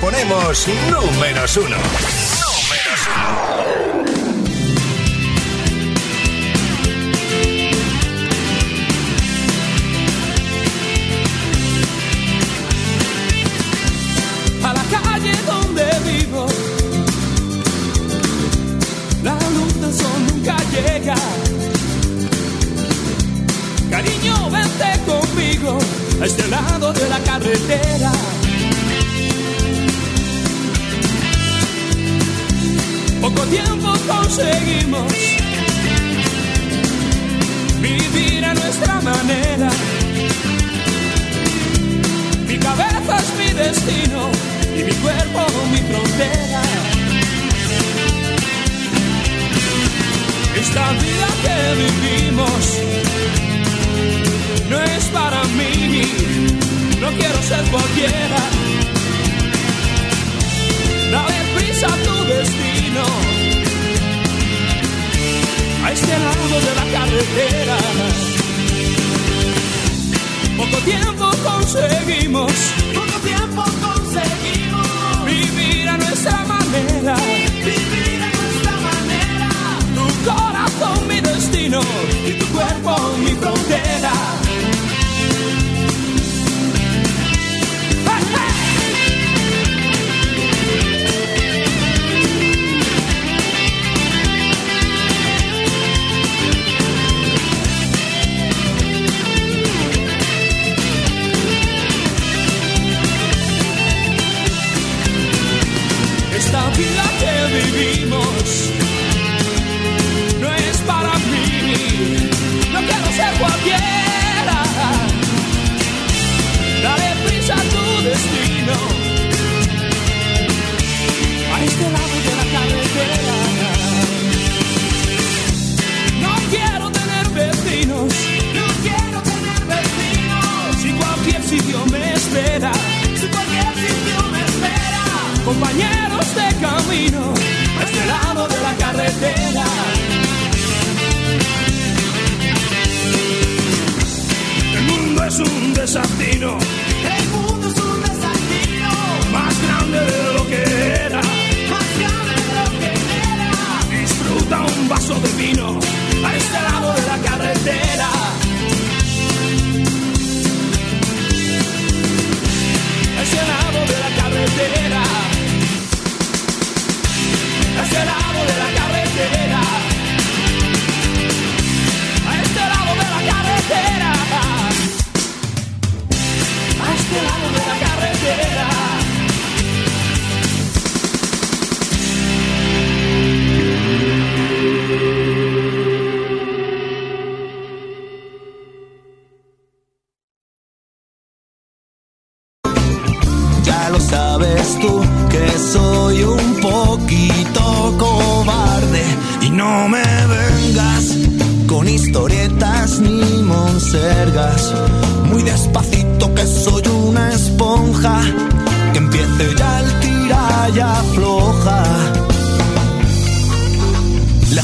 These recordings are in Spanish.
ponemos números uno. Uno.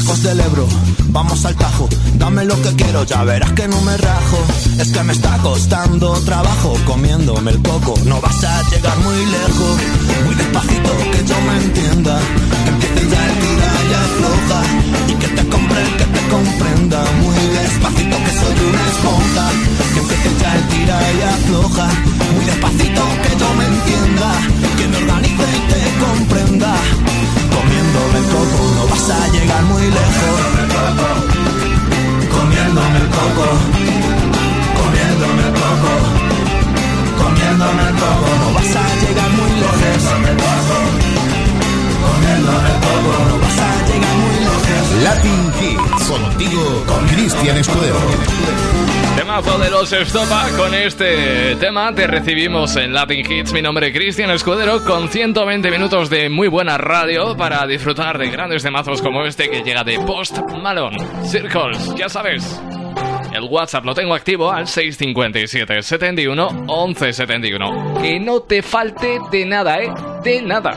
Del Ebro, vamos al Tajo, dame lo que quiero, ya verás que no me rajo. Es que me está costando trabajo comiéndome el coco, no vas a llegar muy lejos, muy despacito que yo me entienda. Que empiece ya el tira y afloja y que te compre el que te comprenda. Muy despacito que soy una esponja, que empiece ya el tira y afloja. Muy despacito que yo me entienda, que me organice y te comprenda. Coco no vas a llegar muy lejos. Comiéndome el coco, comiéndome el coco, comiéndome el coco, no vas a llegar muy lejos. Comiéndome el coco, no vas a llegar muy lejos. Latin Hits, contigo, con Cristian Escudero. Temazo de los Estopa. Con este tema te recibimos en Latin Hits. Mi nombre es Cristian Escudero con 120 minutos de muy buena radio para disfrutar de grandes temazos como este que llega de Post Malone. Circles, ya sabes. El WhatsApp lo tengo activo al 657 71 11 71. Que no te falte de nada, ¿eh? De nada.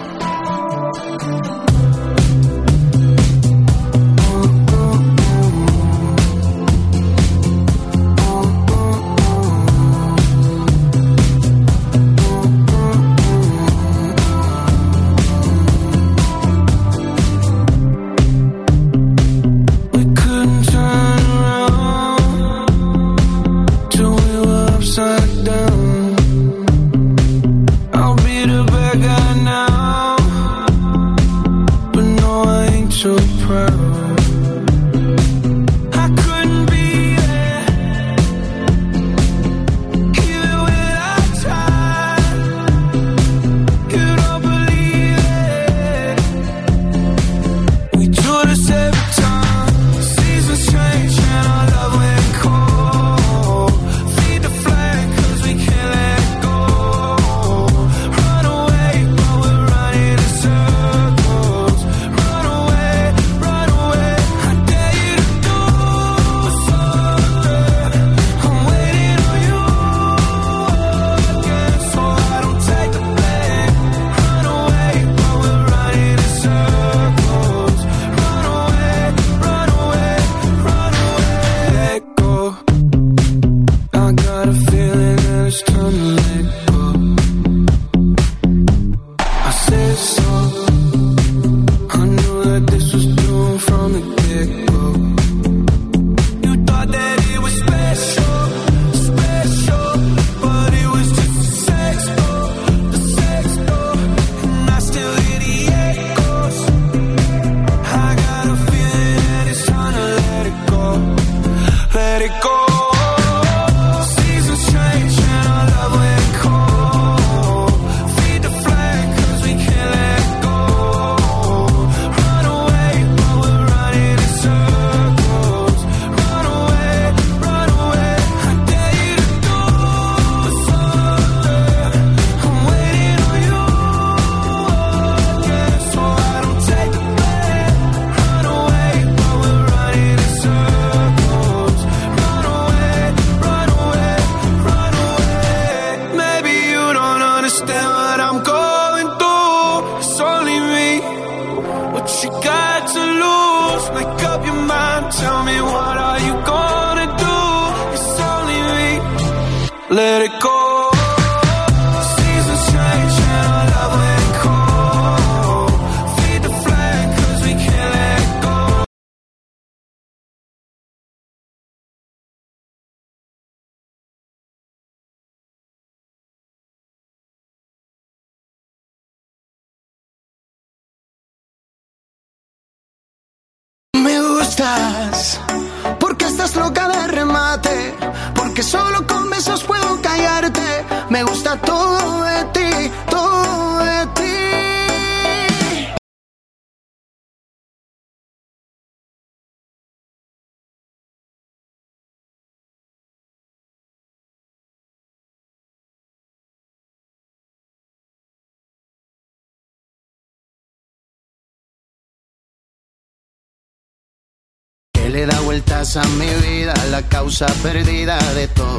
vueltas a mi vida, la causa perdida de todo.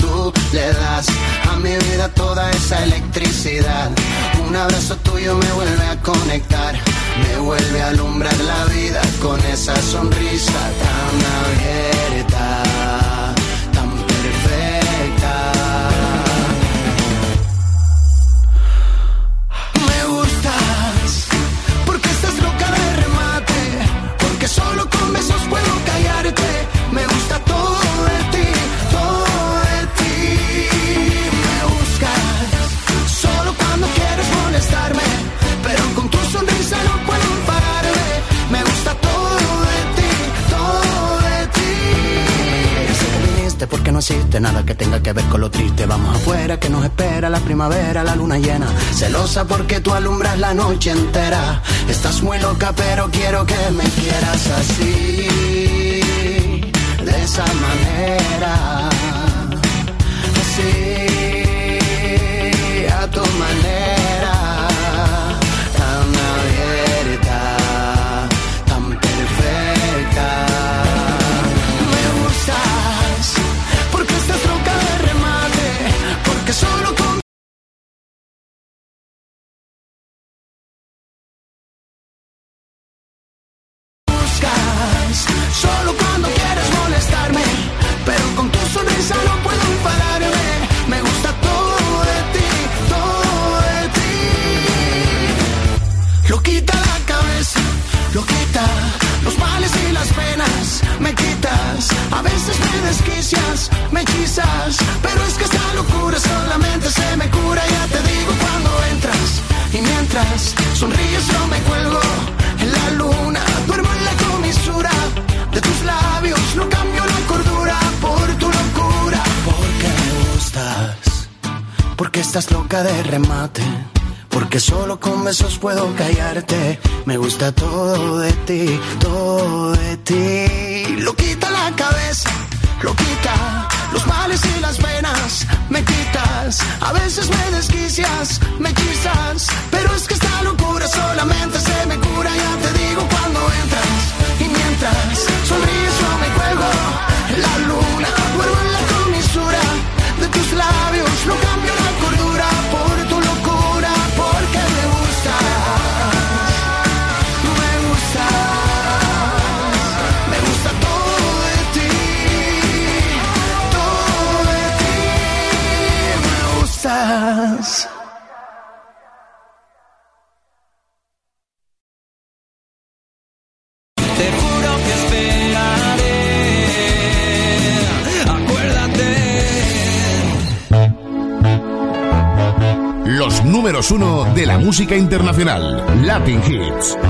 Tú le das a mi vida toda esa electricidad. Un abrazo tuyo me vuelve a conectar, me vuelve a alumbrar la vida con esa sonrisa tan abierta porque no existe nada que tenga que ver con lo triste. Vamos afuera que nos espera la primavera, la luna llena. Celosa porque tú alumbras la noche entera. Estás muy loca pero quiero que me quieras así, de esa manera solo todo de ti, todo de ti. Lo quita la cabeza, lo quita los males y las penas. Me quitas, a veces me desquicias, me hechizas. música internacional, Latin Hits.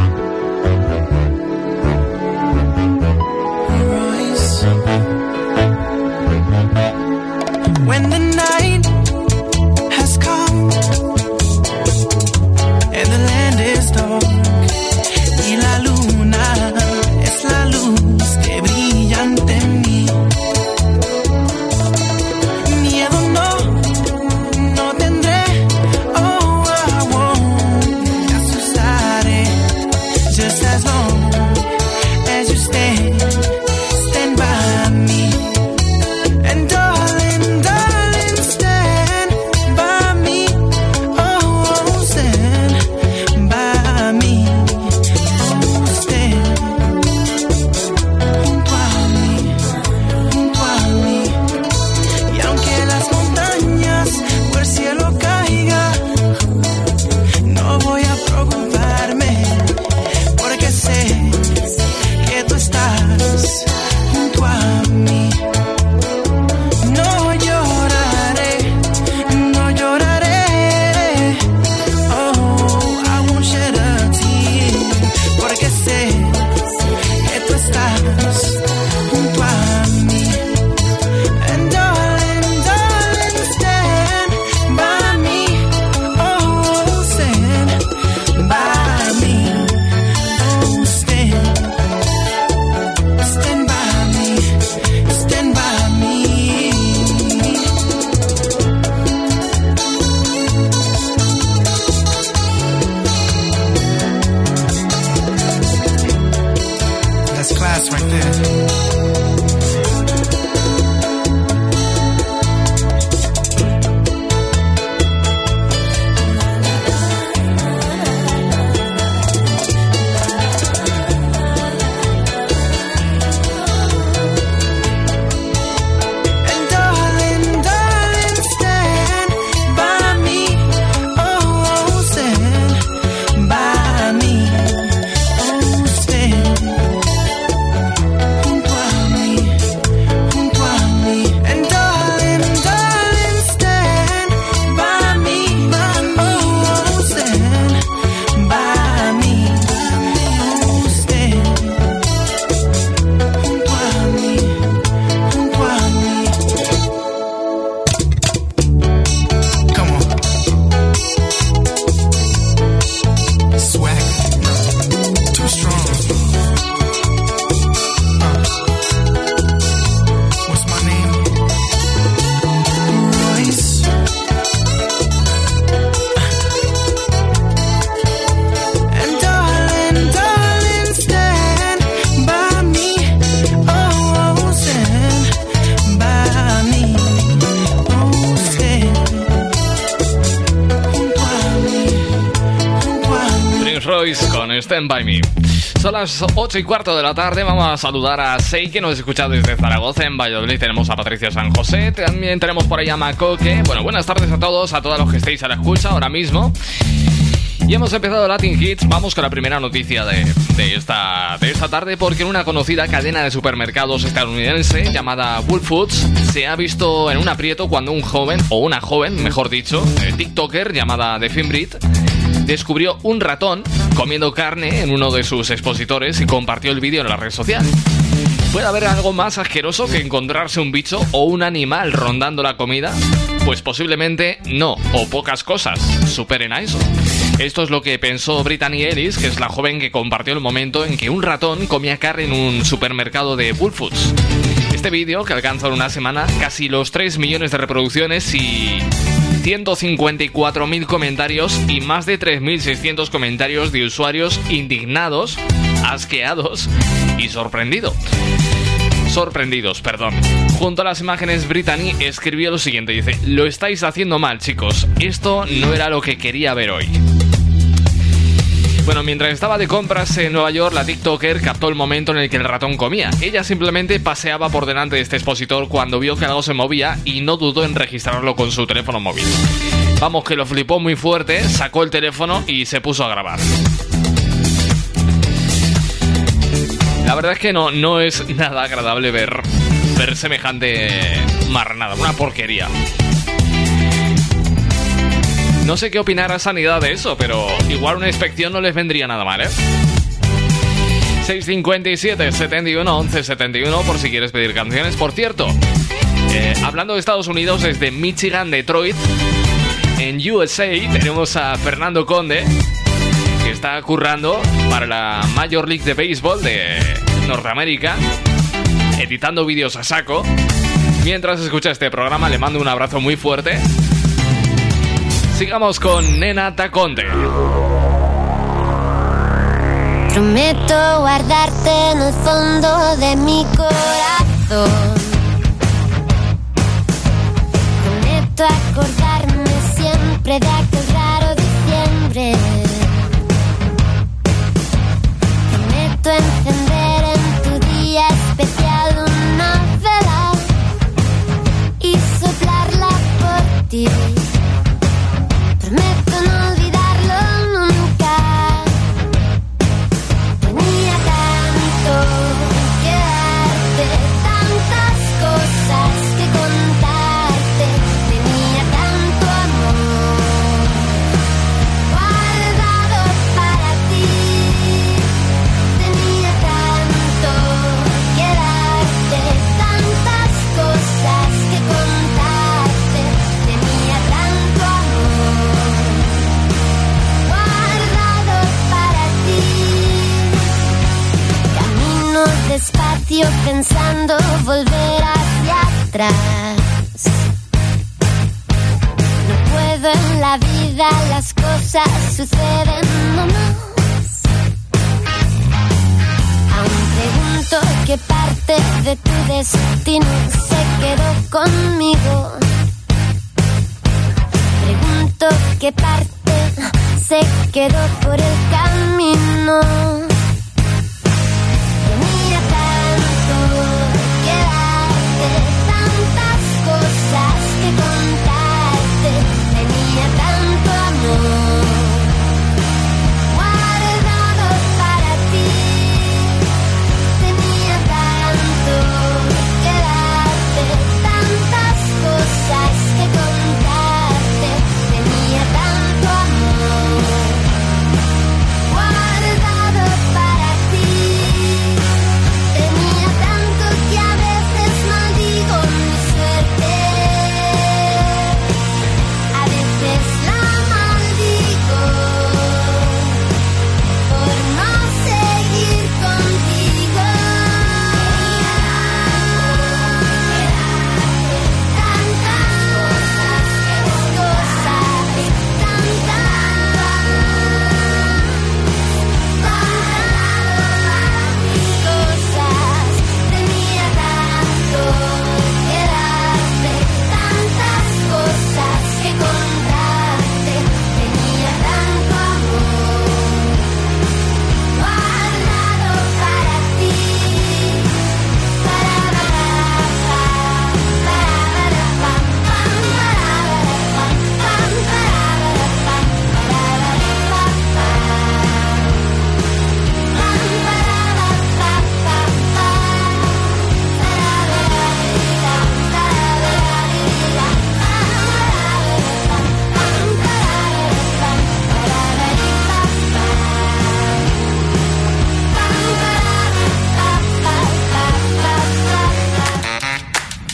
By Me. Son las 8 y cuarto de la tarde. Vamos a saludar a Sei, que nos escucha desde Zaragoza. En Valladolid tenemos a Patricia San José. También tenemos por ahí a Macoque. Bueno, buenas tardes a todos, a todos los que estéis a la escucha ahora mismo. Y hemos empezado Latin Hits. Vamos con la primera noticia de, de esta, de esta tarde, porque una conocida cadena de supermercados estadounidense llamada Whole Foods se ha visto en un aprieto cuando un joven, o una joven, mejor dicho, eh, TikToker llamada The Finbreed, descubrió un ratón comiendo carne en uno de sus expositores y compartió el vídeo en la red social. ¿Puede haber algo más asqueroso que encontrarse un bicho o un animal rondando la comida? Pues posiblemente no, o pocas cosas superen a eso. Esto es lo que pensó Brittany Ellis, que es la joven que compartió el momento en que un ratón comía carne en un supermercado de Whole Foods. Este vídeo, que alcanza en una semana casi los 3 millones de reproducciones y 154.000 comentarios y más de 3.600 comentarios de usuarios indignados, asqueados y sorprendidos. Sorprendidos, perdón. Junto a las imágenes, Brittany escribió lo siguiente, dice, lo estáis haciendo mal, chicos. Esto no era lo que quería ver hoy. Bueno, mientras estaba de compras en Nueva York, la TikToker captó el momento en el que el ratón comía. Ella simplemente paseaba por delante de este expositor cuando vio que algo se movía y no dudó en registrarlo con su teléfono móvil. Vamos, que lo flipó muy fuerte, sacó el teléfono y se puso a grabar. La verdad es que no, no es nada agradable ver, ver semejante marranada, una porquería. No sé qué opinará Sanidad de eso, pero igual una inspección no les vendría nada mal, ¿eh? 657 71 11 71 por si quieres pedir canciones. Por cierto, eh, hablando de Estados Unidos, desde Michigan, Detroit, en USA tenemos a Fernando Conde, que está currando para la Major League de Béisbol de Norteamérica, editando vídeos a saco. Mientras escucha este programa, le mando un abrazo muy fuerte. Sigamos con Nena Taconte. Prometo guardarte en el fondo de mi corazón. Prometo acordarme siempre de aquel raro diciembre. Prometo encender No puedo en la vida, las cosas suceden nomás. Aún pregunto qué parte de tu destino se quedó conmigo. Pregunto qué parte se quedó por el camino. Que mira tanto quedarte.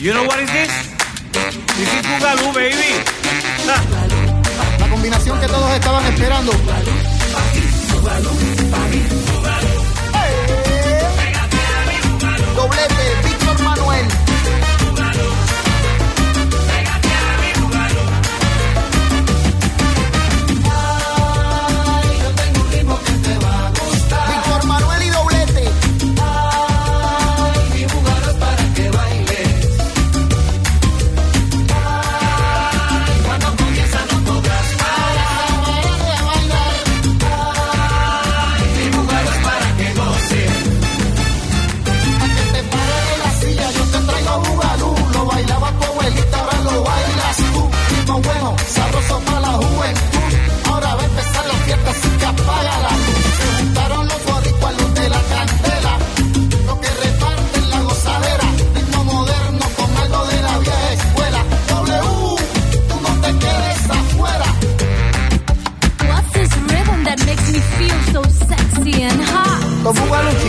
You know what is this? This is Boogaloo, baby. La combinación que todos estaban esperando. Lo búgalo.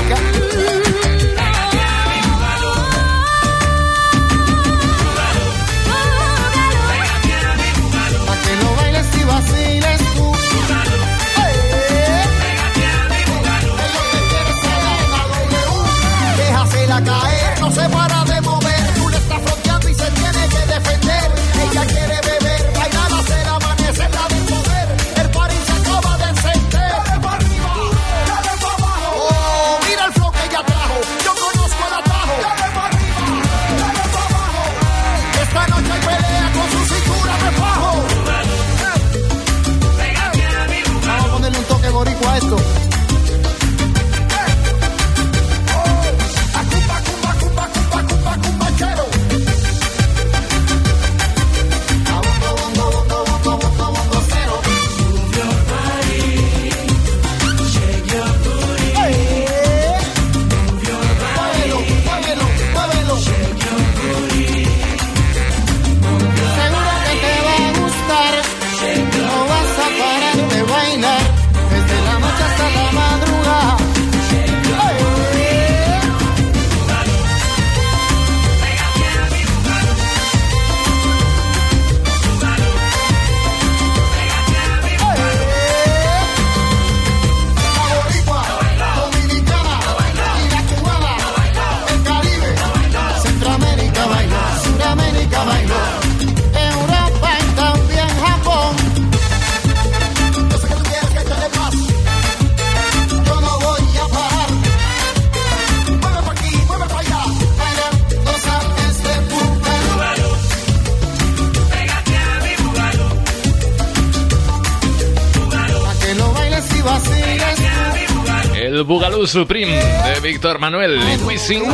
Supreme de Víctor Manuel y Wisin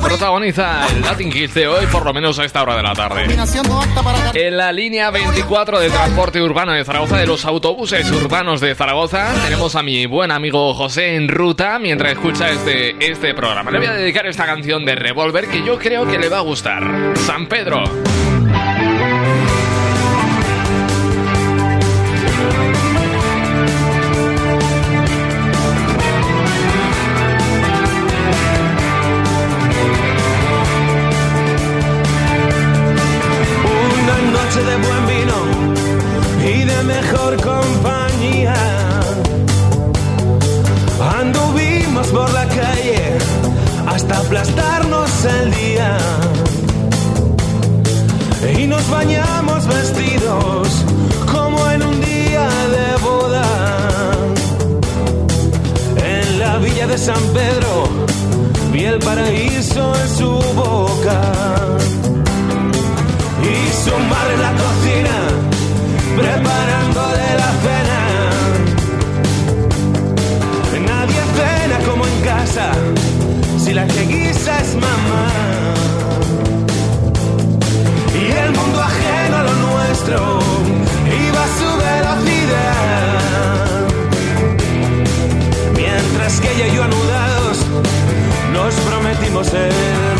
protagoniza el Latin Kids de hoy, por lo menos a esta hora de la tarde. En la línea 24 de transporte urbano de Zaragoza, de los autobuses urbanos de Zaragoza, tenemos a mi buen amigo José en ruta mientras escucha este, este programa. Le voy a dedicar esta canción de Revolver que yo creo que le va a gustar. San Pedro. Prometimos el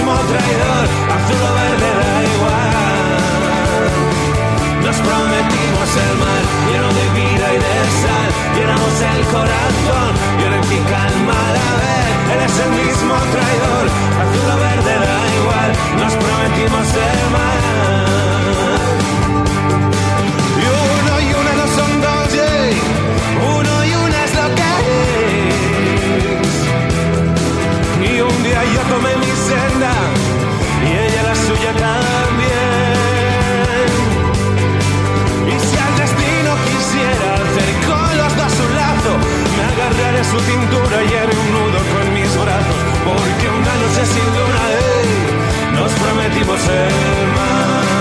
mismo traidor, azul o verde da igual. Nos prometimos el mar lleno de vida y de sal. Llenamos el corazón, violencia y calma a la vez. Él es el mismo traidor, azul o verde da igual. Nos prometimos el mar. Y un día yo tomé mi senda y ella la suya también. Y si al destino quisiera hacer con los dos un lazo, me agarraré su cintura y haré un nudo con mis brazos. Porque una noche sin luna, ey, nos prometimos el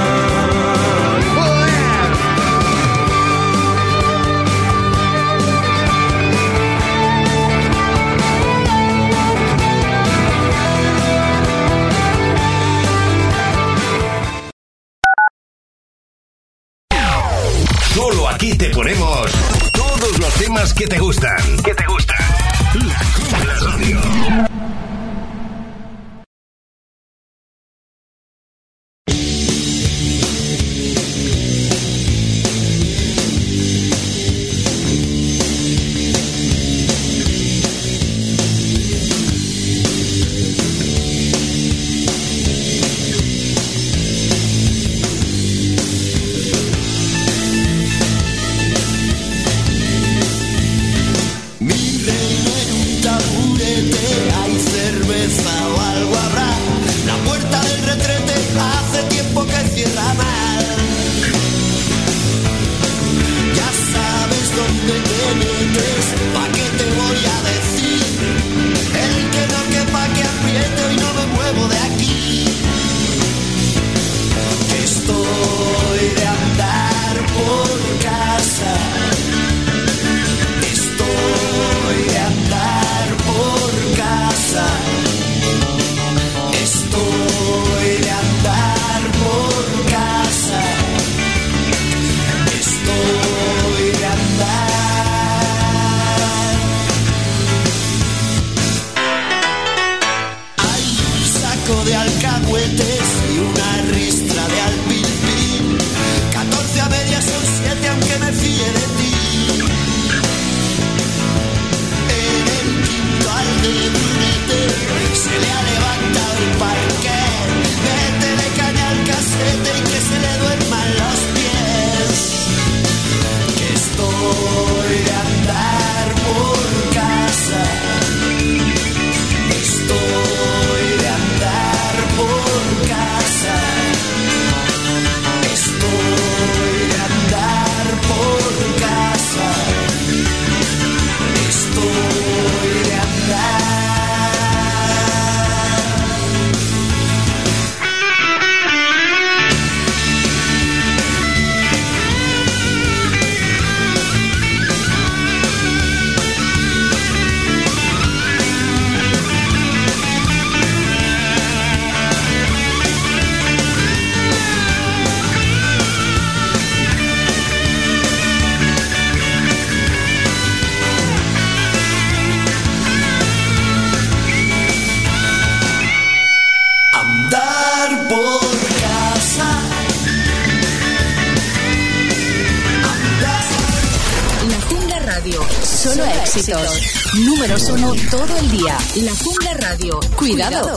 La Jungla Radio. Cuidado,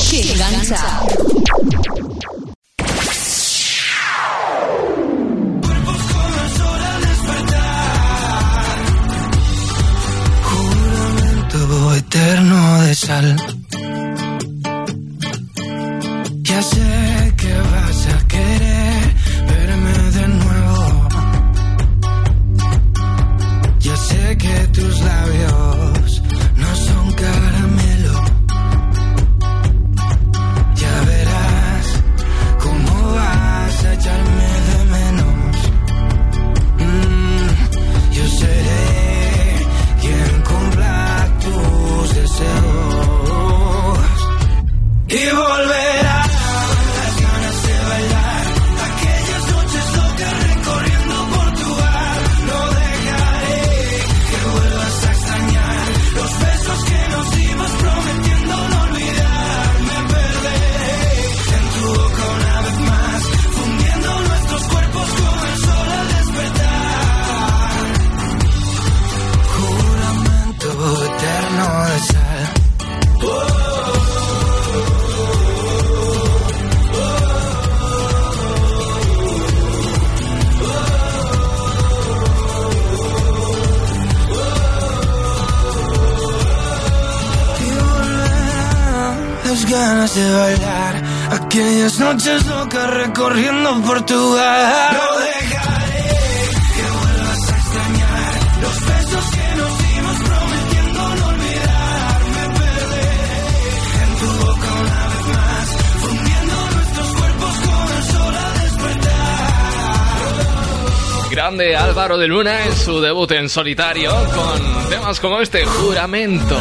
de Luna en su debut en solitario con temas como este Juramento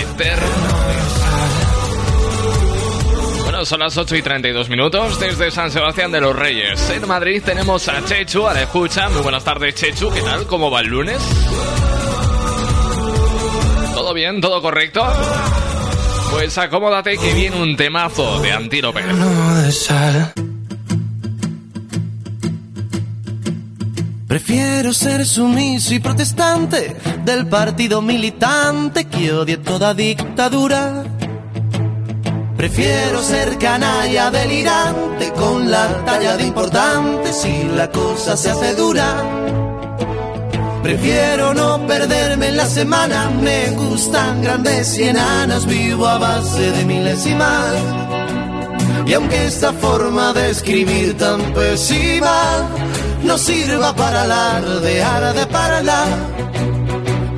Eterno. Bueno, son las 8 y 32 minutos desde San Sebastián de los Reyes. En Madrid tenemos a Chechu a la escucha. Muy buenas tardes, Chechu. ¿Qué tal? ¿Cómo va el lunes? ¿Todo bien? ¿Todo correcto? Pues acomódate que viene un temazo de Antílope. No de sal. Prefiero ser sumiso y protestante del partido militante que odie toda dictadura. Prefiero ser canalla delirante con la talla de importante si la cosa se hace dura. Prefiero no perderme en la semana, me gustan grandes y enanas, vivo a base de milésimas. Y aunque esta forma de escribir tan pésima no sirva para alardear de parla,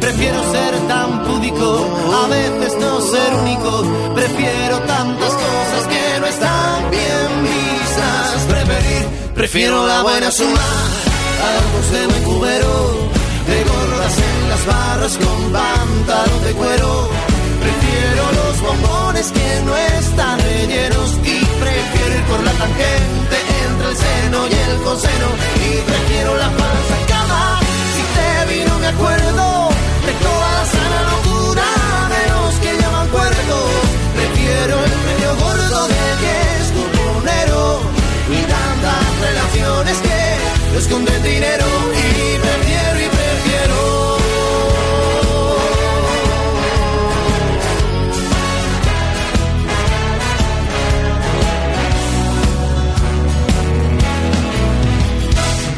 prefiero ser tan púdico, a veces no ser único, prefiero tantas cosas que no están bien vistas, preferir, prefiero la buena suma, algo de buen cubero, de gordas en las barras con pantalón de cuero. Prefiero los bombones que no están rellenos y prefiero ir por la tangente y el coseno y prefiero la falsa cama. Si te vi no me acuerdo de toda la sana locura de los que llaman cuerdos. Prefiero el premio gordo de que es cuponero y tantas relaciones que esconden dinero y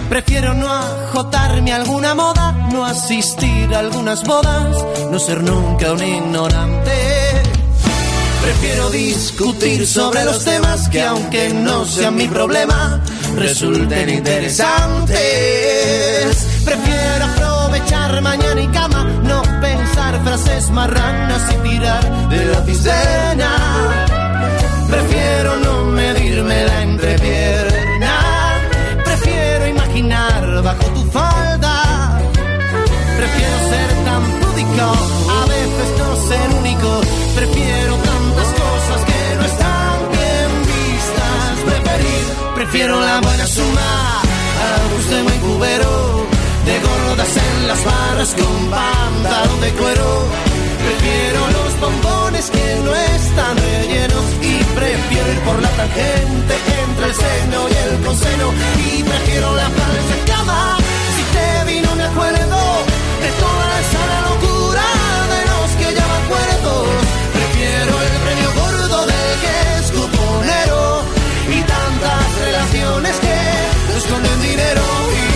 Prefiero no ajotarme a alguna moda, no asistir a algunas bodas, no ser nunca un ignorante. Prefiero discutir sobre los temas que aunque no sean mi problema, resulten interesantes. Prefiero aprovechar mañana y cama, no pensar frases marranas y tirar de la piscina. Prefiero no medirme la entrepierna. prefiero la buena suma a gusto buen cubero. De gordas en las barras con pantalón de cuero. Prefiero los bombones que no están rellenos y prefiero ir por la tangente entre el seno y el coseno y prefiero la flores de cama si te vino me acuerdo de toda esa locura de los que llaman cuerdos prefiero el premio gordo del que es cuponero tentaciones que nos esconden dinero y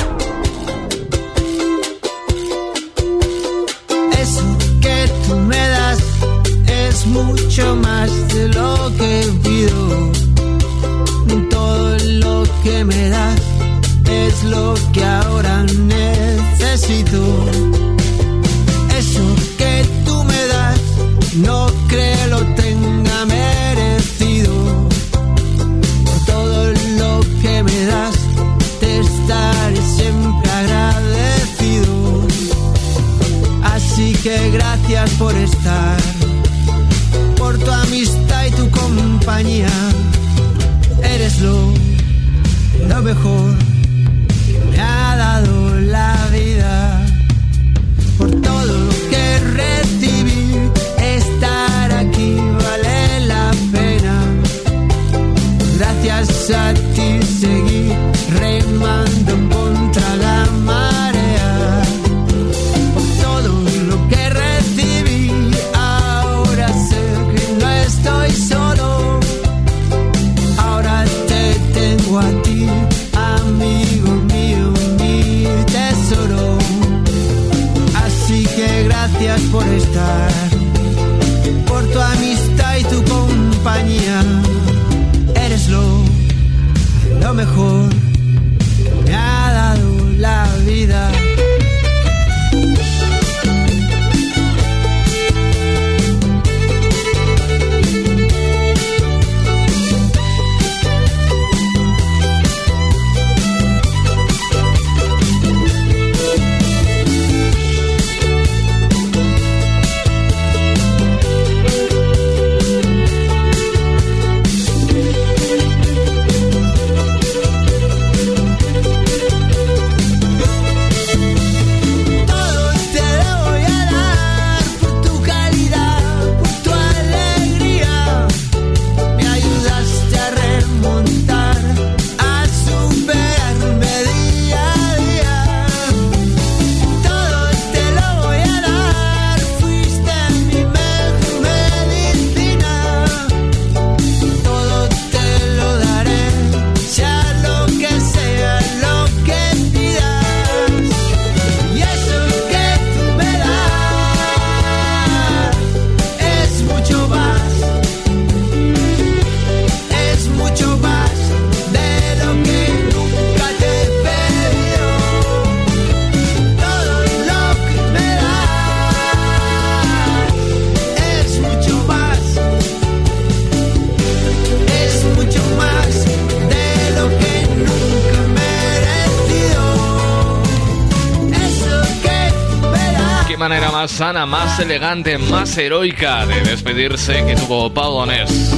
más elegante, más heroica de despedirse que tuvo Pau Donés.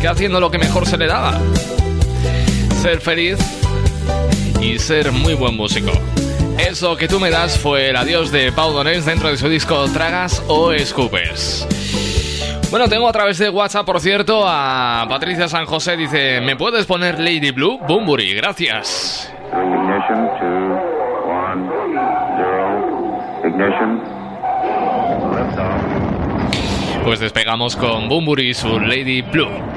Que haciendo lo que mejor se le daba. Ser feliz y ser muy buen músico. Eso que tú me das fue el adiós de Pau Donés dentro de su disco Tragas o Escupes. Bueno, tengo a través de WhatsApp, por cierto, a Patricia San José. Dice, ¿me puedes poner Lady Blue? Bumburi, gracias pues despegamos con Bumburi y su Lady Blue.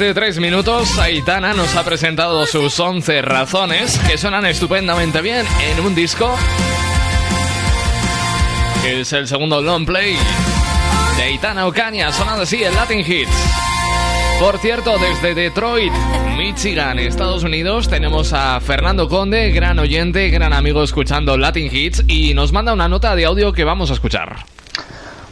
De tres minutos, Aitana nos ha presentado sus 11 razones que suenan estupendamente bien en un disco es el segundo long play de Aitana Ocaña, sonando así en Latin Hits. Por cierto, desde Detroit, Michigan, Estados Unidos, tenemos a Fernando Conde, gran oyente, gran amigo escuchando Latin Hits, y nos manda una nota de audio que vamos a escuchar.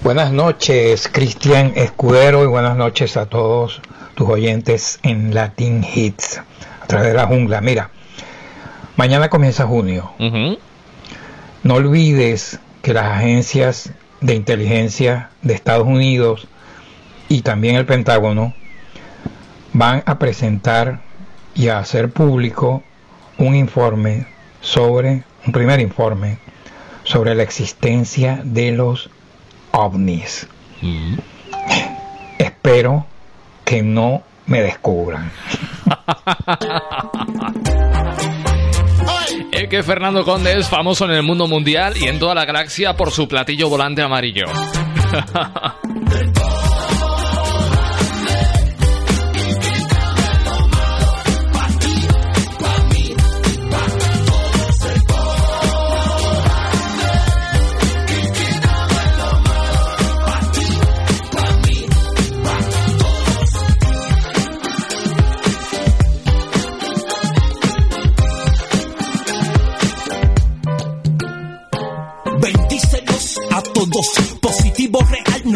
Buenas noches, Cristian Escudero, y buenas noches a todos tus oyentes en Latin Hits, a través de la jungla. Mira, mañana comienza junio. No olvides que las agencias de inteligencia de Estados Unidos y también el Pentágono van a presentar y a hacer público un informe sobre, un primer informe sobre la existencia de los ovnis. Espero que no me descubran. Es que Fernando Conde es famoso en el mundo mundial y en toda la galaxia por su platillo volante amarillo.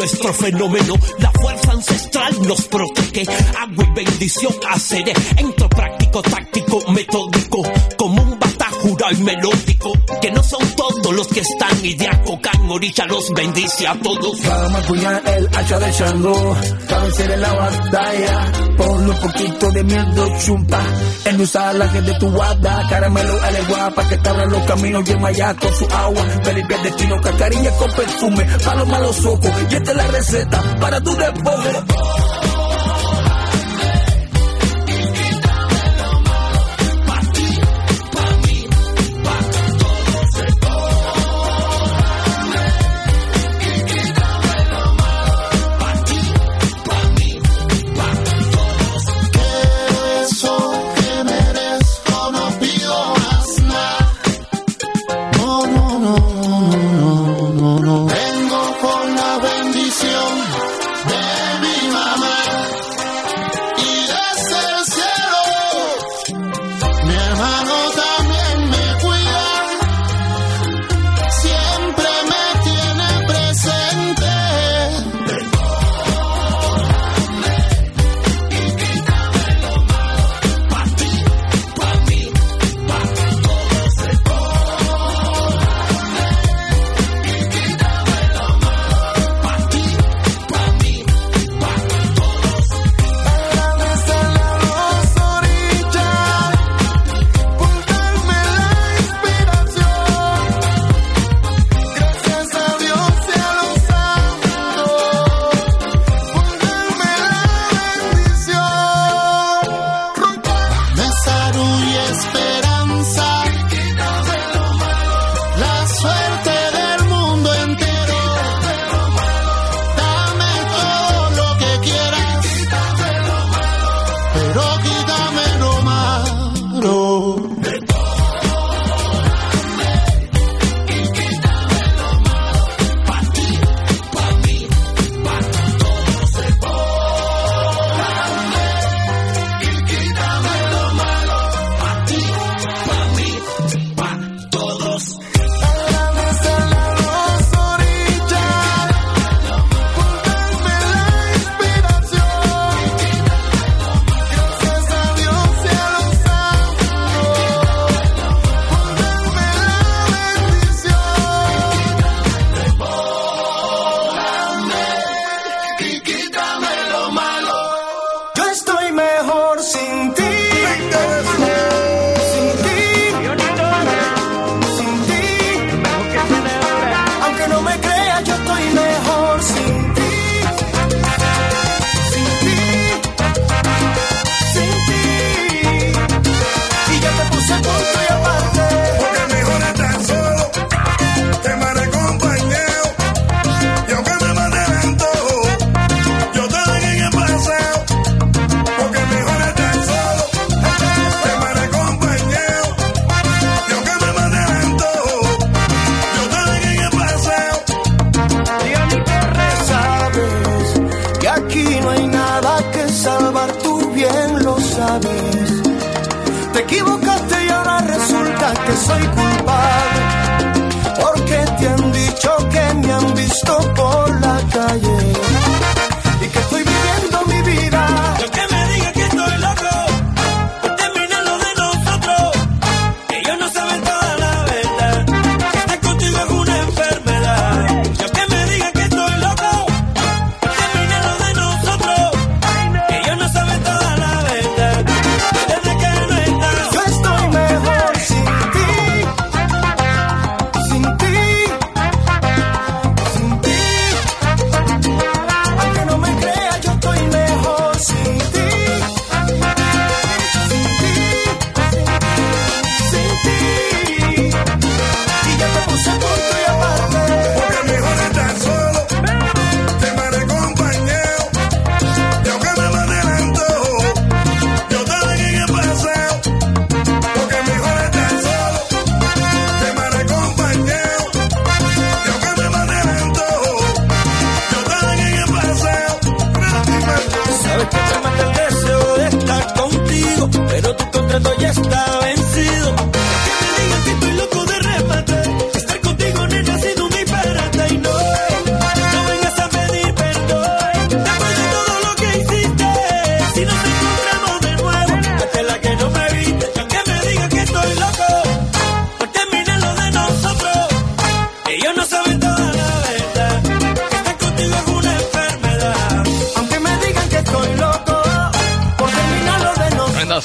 nuestro fenómeno, la fuerza ancestral nos protege, agua y bendición haceré, entro práctico, táctico, metódico, como jurado y melódico, que no son todos los que están y de Acocan orilla los bendice a todos. Vamos a cuidar el hacha de Shango, para vencer en la batalla. Ponle un poquito de miedo, chumpa. En usar la gente de tu guarda, caramelo a la guapa, que te abran los caminos y el maya con su agua. Felipe destino, cacarilla con perfume, para los malos ojos. Y esta es la receta para tu despojo.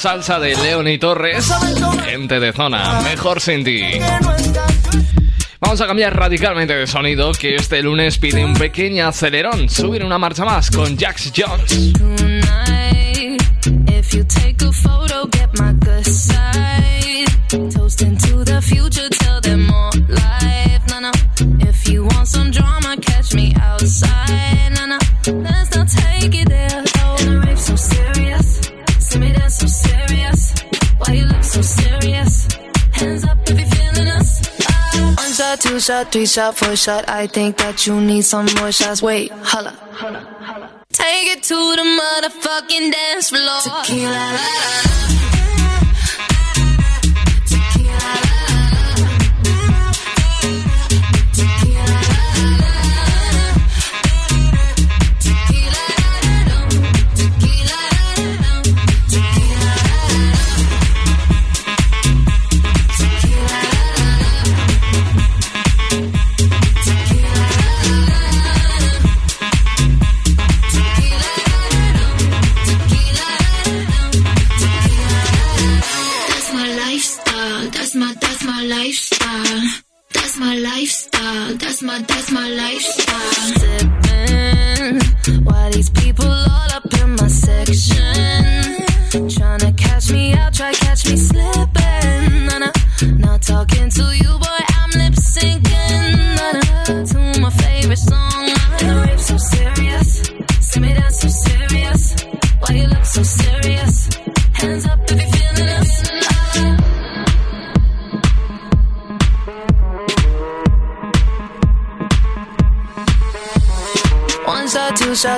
salsa de Leoni Torres, gente de zona, mejor sin ti. Vamos a cambiar radicalmente de sonido, que este lunes pide un pequeño acelerón, subir una marcha más con Jax Jones. shot, three shot, four shot. I think that you need some more shots. Wait, holla. Take it to the motherfucking dance floor. Tequila.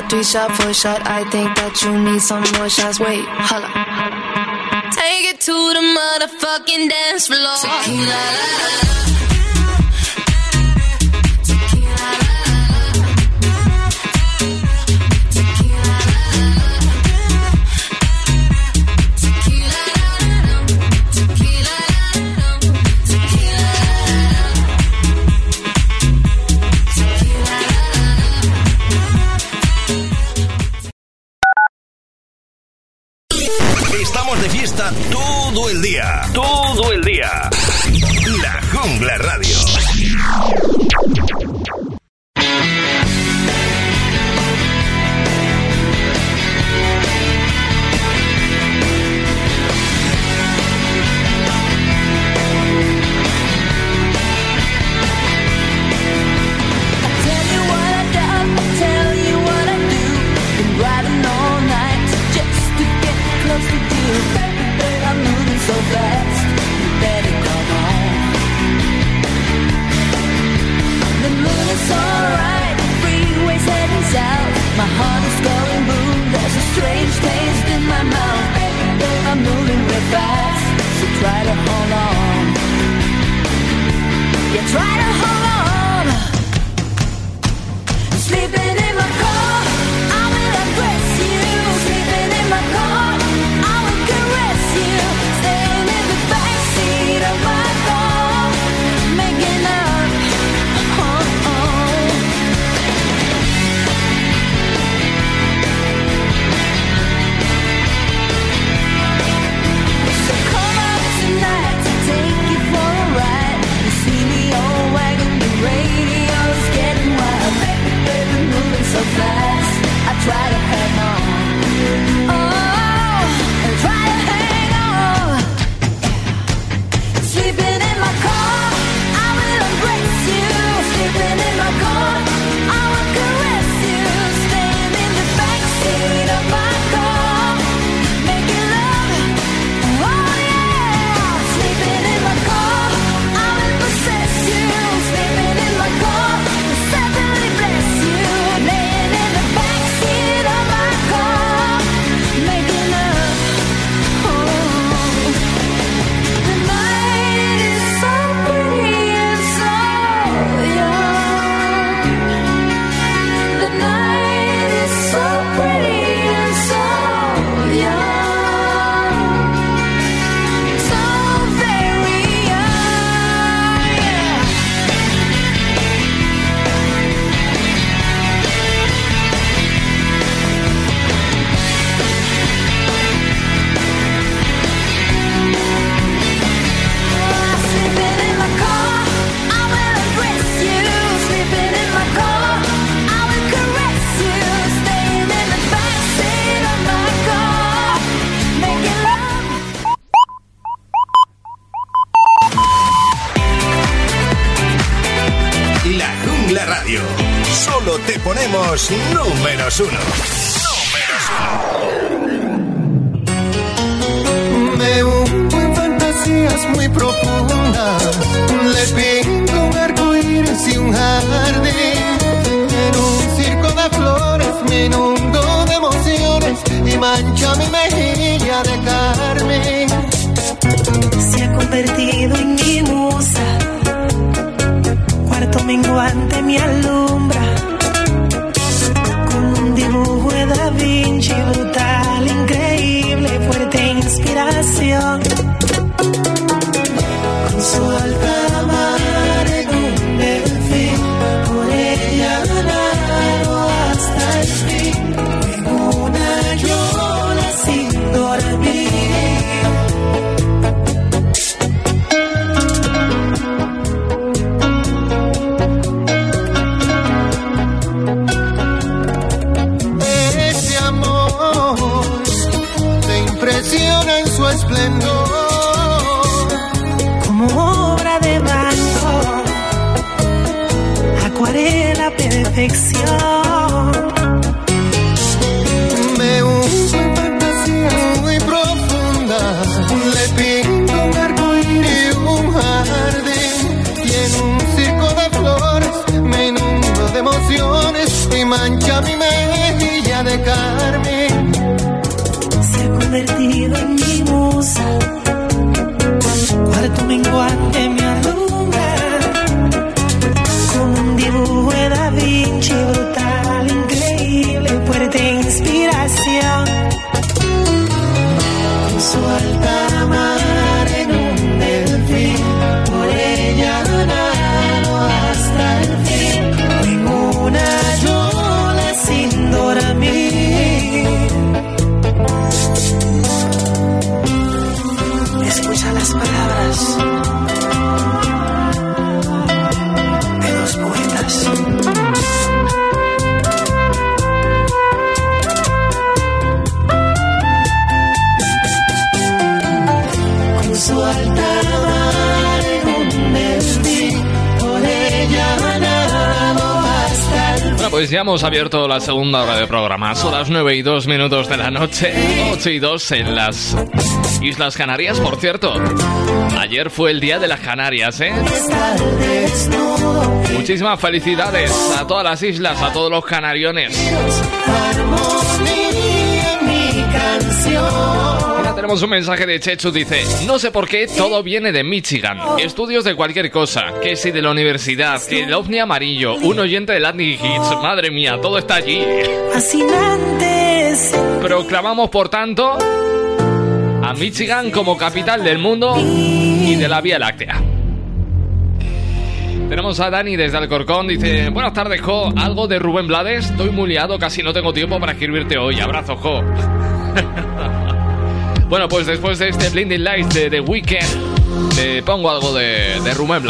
shot, three shot, four shot. I think that you need some more shots. Wait, holla. Take it to the motherfucking dance floor. Tequila. Perfección. Pues ya hemos abierto la segunda hora de programa. Son las 9 y 2 minutos de la noche, 8 y 2 en las Islas Canarias, por cierto. Ayer fue el día de las Canarias, ¿eh? Muchísimas felicidades a todas las islas, a todos los canariones. Tenemos un mensaje de Chechu, dice, no sé por qué todo viene de Michigan, estudios de cualquier cosa, que si de la universidad, que el ovni amarillo, un oyente de Latin Hits, madre mía, todo está allí. Fascinantes. Proclamamos, por tanto, a Michigan como capital del mundo y de la Vía Láctea. Tenemos a Dani desde Alcorcón, dice, buenas tardes, Jo, algo de Rubén Blades, estoy muy liado, casi no tengo tiempo para escribirte hoy, abrazo, Jo. bueno, pues después de este Blinding Lights de The Weeknd, te pongo algo de, de Rubén.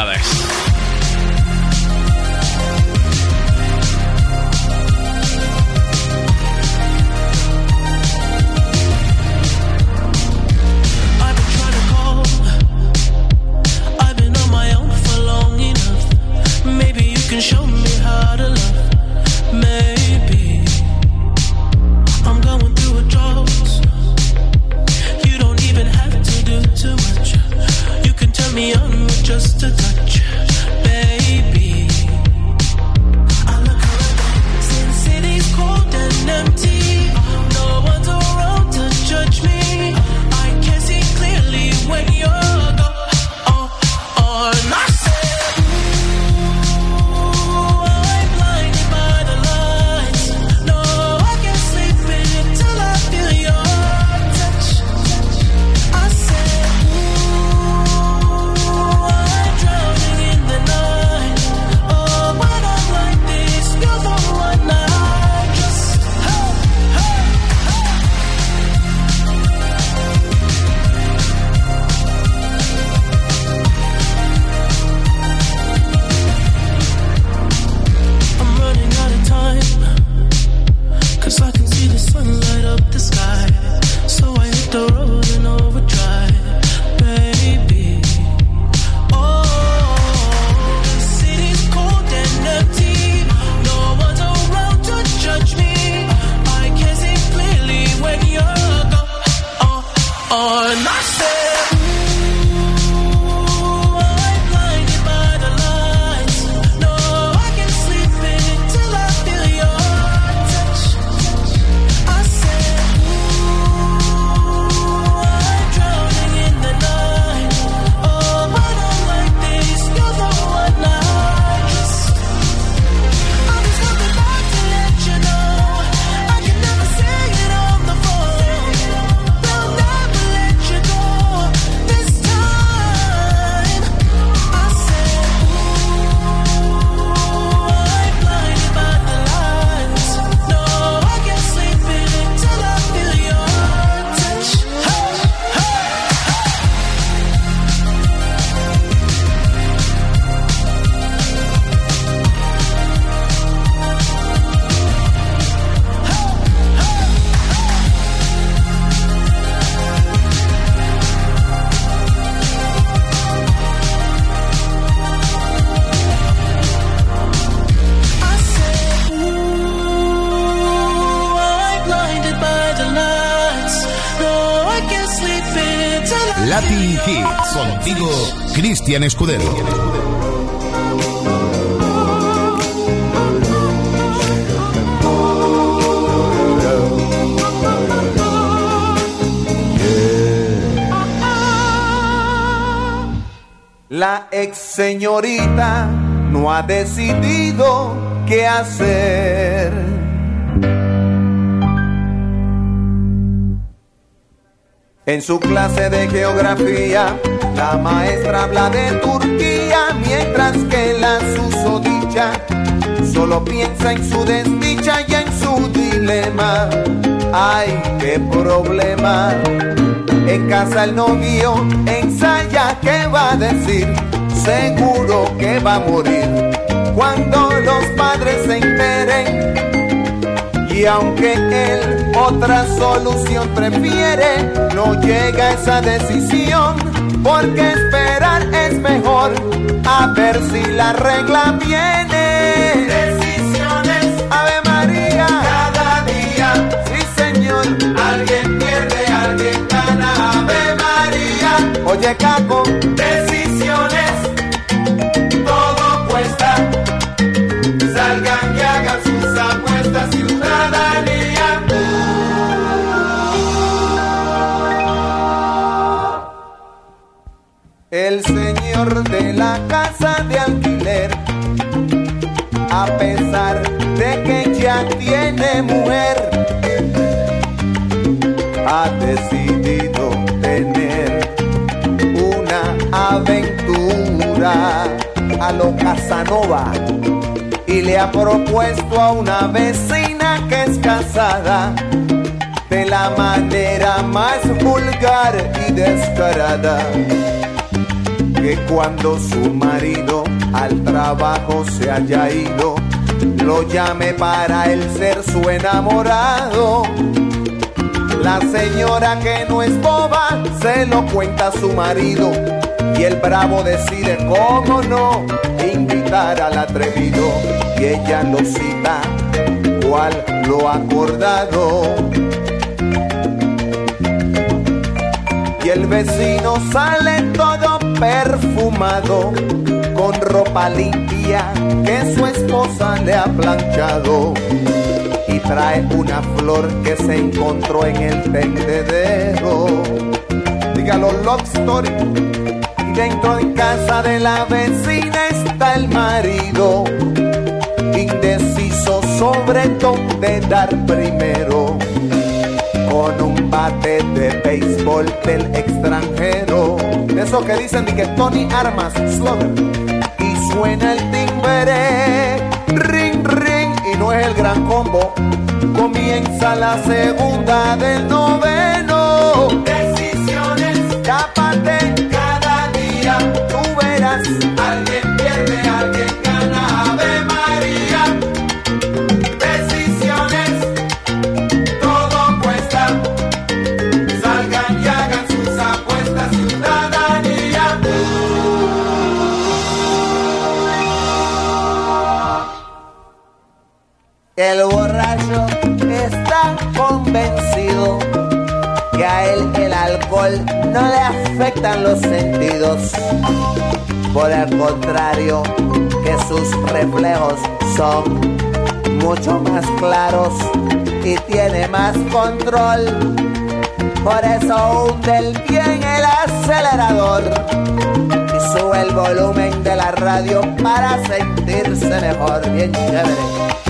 La ex señorita no ha decidido qué hacer. En su clase de geografía, la maestra habla de Turquía, mientras que la susodicha solo piensa en su desdicha y en su dilema. Ay, qué problema. En casa el novio ensaya qué va a decir, seguro que va a morir cuando los padres se enteren. Y aunque él otra solución prefiere, no llega a esa decisión, porque esperar es mejor, a ver si la regla viene. Decisiones, Ave María, cada día, sí señor, alguien pierde, alguien gana, Ave María. Oye Caco, decisiones, mujer, ha decidido tener una aventura a lo Casanova y le ha propuesto a una vecina que es casada de la manera más vulgar y descarada que cuando su marido al trabajo se haya ido lo llame para él ser su enamorado. La señora que no es boba se lo cuenta a su marido. Y el bravo decide cómo no invitar al atrevido. Y ella lo cita cual lo acordado y el vecino sale todo perfumado con ropa limpia que su esposa le ha planchado y trae una flor que se encontró en el tendedero. Dígalo, love story. Y dentro de casa de la vecina está el marido, indeciso sobre dónde dar primero. Con un bate de béisbol del extranjero, de que dicen de que Tony Armas, slogan, y suena el timbre, ring, ring, y no es el gran combo. Comienza la segunda del noveno. El borracho está convencido que a él el alcohol no le afectan los sentidos. Por el contrario, que sus reflejos son mucho más claros y tiene más control. Por eso hunde el pie en el acelerador y sube el volumen de la radio para sentirse mejor, bien chévere.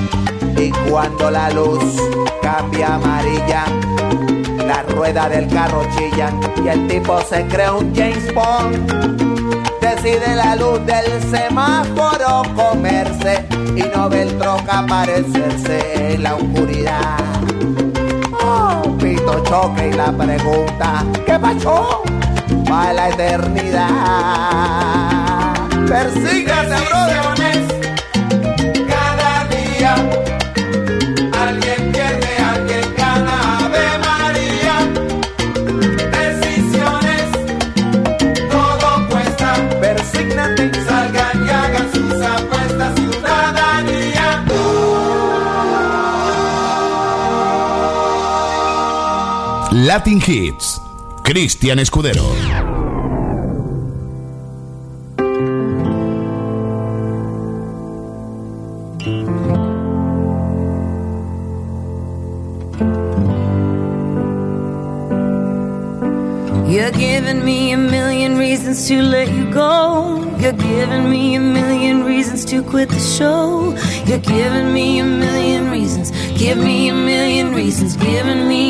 Y cuando la luz cambia amarilla, la rueda del carro chilla y el tipo se cree un James Bond. Decide la luz del semáforo comerse y no ve el troca aparecerse en la oscuridad. Oh, pito choque y la pregunta, ¿qué pasó? Va la eternidad. Persígase, brother. Latin Hits. Cristian Escudero. You're giving me a million reasons to let you go. You're giving me a million reasons to quit the show. You're giving me a million reasons. Give me a million reasons. Giving me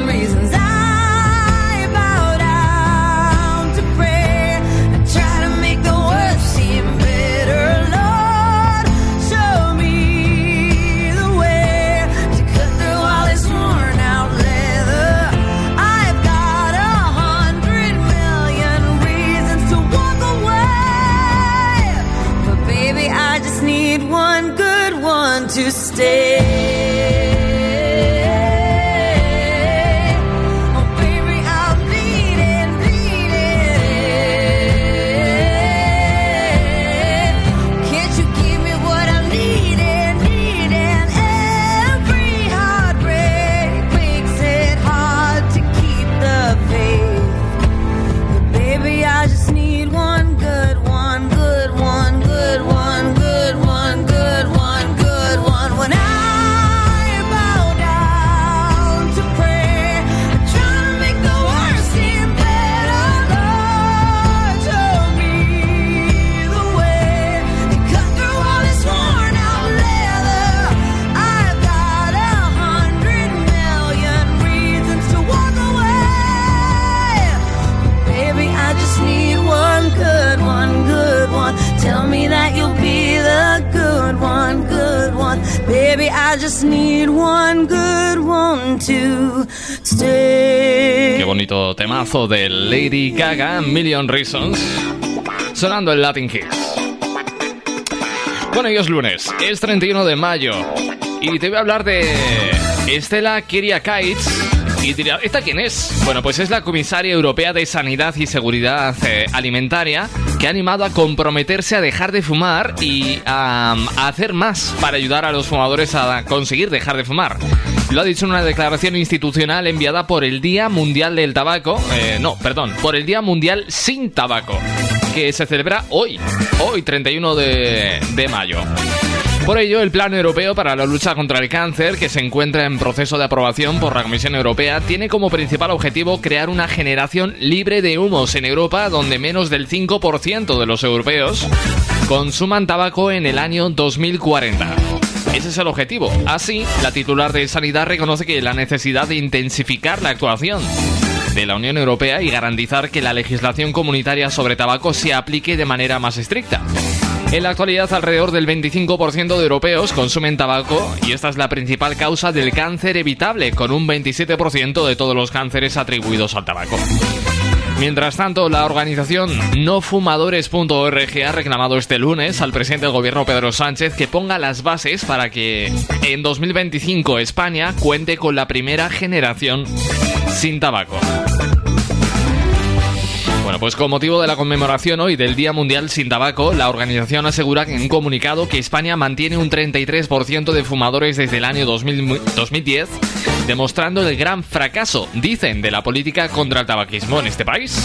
temazo de Lady Gaga, Million Reasons, sonando en Latin Hits. Bueno, hoy es lunes, es 31 de mayo, y te voy a hablar de Estela Kyriakides. Y dirá, ¿esta quién es? Bueno, pues es la comisaria europea de Sanidad y Seguridad eh, Alimentaria que ha animado a comprometerse a dejar de fumar y a hacer más para ayudar a los fumadores a conseguir dejar de fumar. Lo ha dicho en una declaración institucional enviada por el Día Mundial del Tabaco, eh, no, perdón, por el Día Mundial sin Tabaco, que se celebra hoy, hoy 31 de, de mayo. Por ello, el Plan Europeo para la Lucha contra el Cáncer, que se encuentra en proceso de aprobación por la Comisión Europea, tiene como principal objetivo crear una generación libre de humos en Europa, donde menos del 5% de los europeos consuman tabaco en el año 2040. Ese es el objetivo. Así, la titular de Sanidad reconoce que la necesidad de intensificar la actuación de la Unión Europea y garantizar que la legislación comunitaria sobre tabaco se aplique de manera más estricta. En la actualidad, alrededor del 25% de europeos consumen tabaco y esta es la principal causa del cáncer evitable, con un 27% de todos los cánceres atribuidos al tabaco. Mientras tanto, la organización nofumadores.org ha reclamado este lunes al presidente del gobierno Pedro Sánchez que ponga las bases para que en 2025 España cuente con la primera generación sin tabaco. Bueno, pues con motivo de la conmemoración hoy del Día Mundial sin Tabaco, la organización asegura en un comunicado que España mantiene un 33% de fumadores desde el año 2000 2010, demostrando el gran fracaso, dicen, de la política contra el tabaquismo en este país.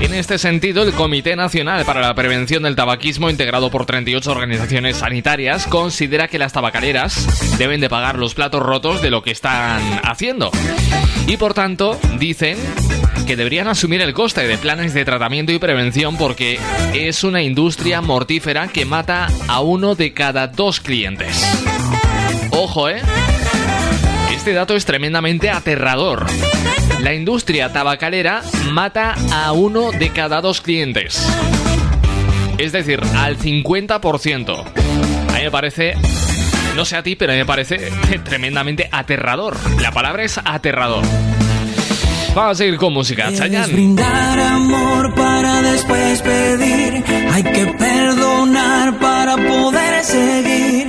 En este sentido, el Comité Nacional para la Prevención del Tabaquismo, integrado por 38 organizaciones sanitarias, considera que las tabacaleras deben de pagar los platos rotos de lo que están haciendo. Y por tanto, dicen que deberían asumir el coste de planes de tratamiento y prevención porque es una industria mortífera que mata a uno de cada dos clientes. Ojo, ¿eh? Este dato es tremendamente aterrador. La industria tabacalera mata a uno de cada dos clientes. Es decir, al 50%. A mí me parece, no sé a ti, pero a mí me parece tremendamente aterrador. La palabra es aterrador. Vamos a seguir con música, Chayanne. brindar amor para después pedir. Hay que perdonar para poder seguir.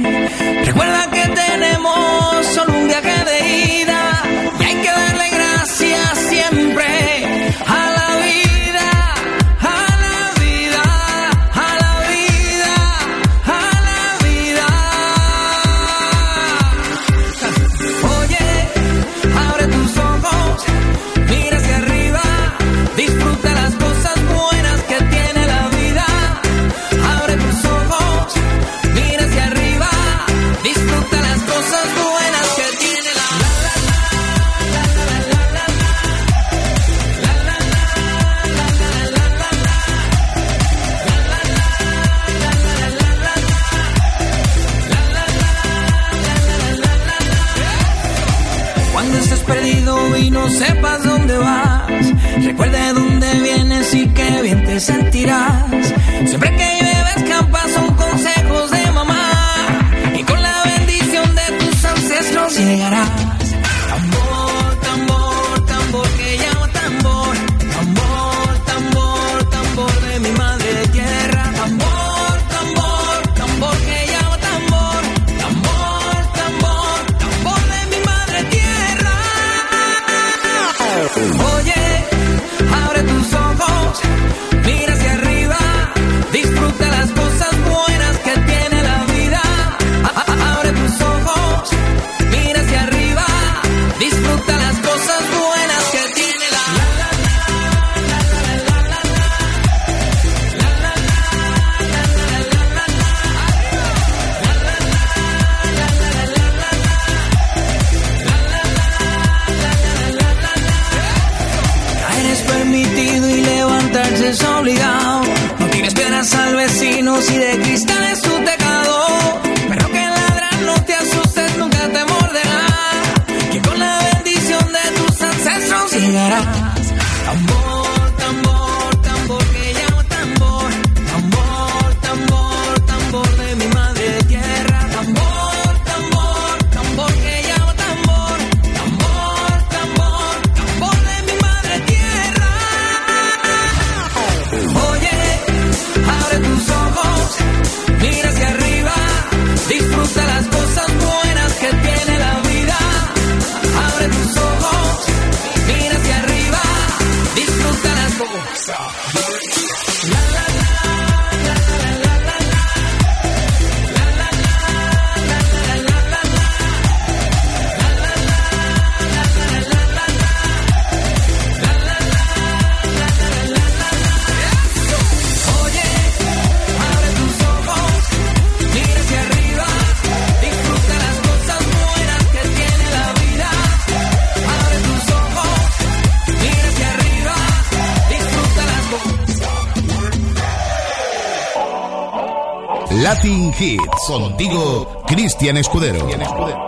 Recuerda que tenemos sepas dónde vas. recuerde dónde vienes y qué bien te sentirás. Siempre que lleves campas son consejos de mamá. Y con la bendición de tus ancestros llegarás. ojos y de cristal. Contigo, Cristian Escudero. Escudero.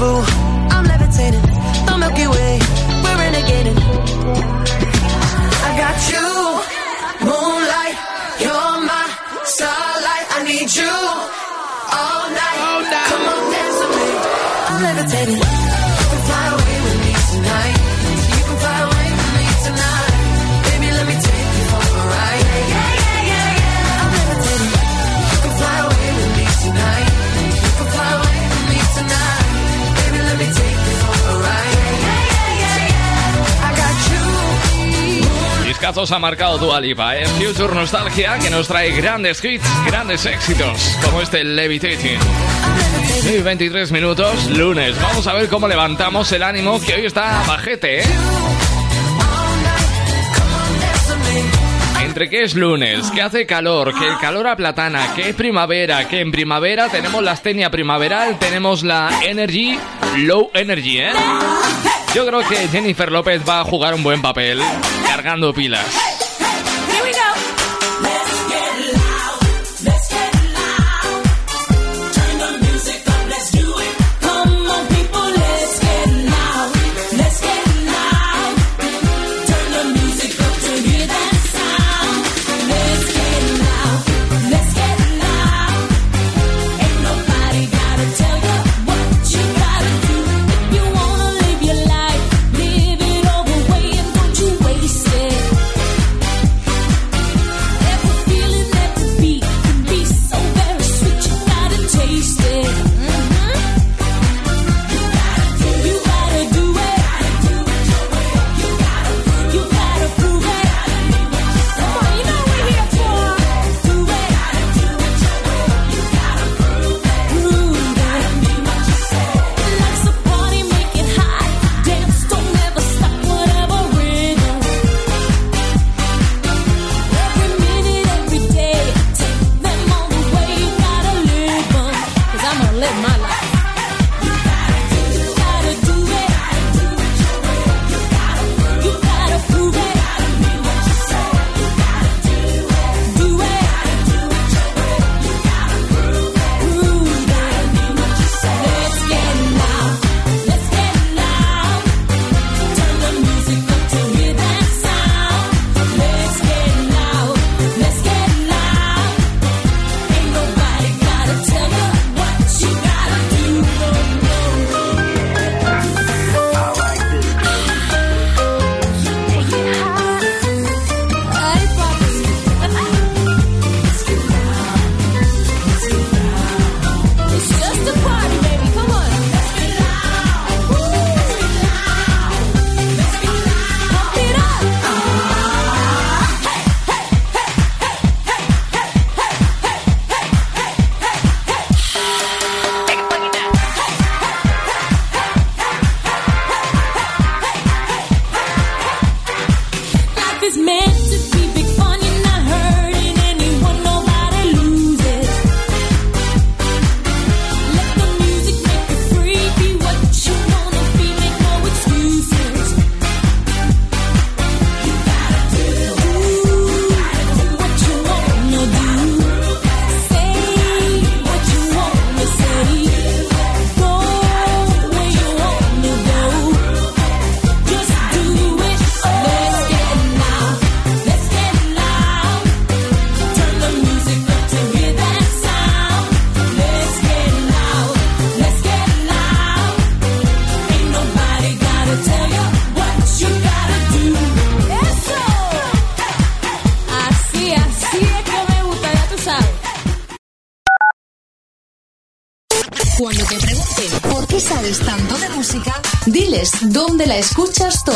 taboo Hitazos ha marcado Dualipa, ¿eh? Future Nostalgia, que nos trae grandes hits, grandes éxitos, como este Levitating. Y 23 minutos, lunes. Vamos a ver cómo levantamos el ánimo, que hoy está bajete, ¿eh? Entre que es lunes, que hace calor, que el calor aplatana, que es primavera, que en primavera tenemos la astenia primaveral, tenemos la energy, low energy, ¿eh? Yo creo que Jennifer López va a jugar un buen papel cargando pilas.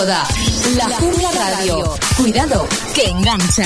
La Jungla Radio. Cuidado, que engancha.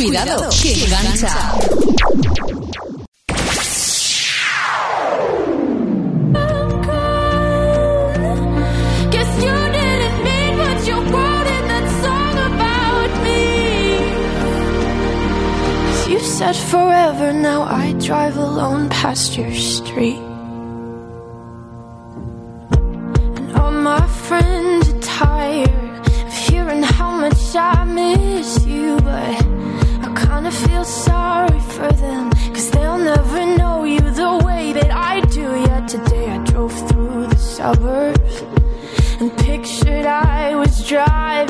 Me. 'Cause You said forever, now I drive alone past your street. And all my friends are tired of hearing how much I miss you, but Kinda feel sorry for them, cause they'll never know you the way that I do. Yet today I drove through the suburbs and pictured I was driving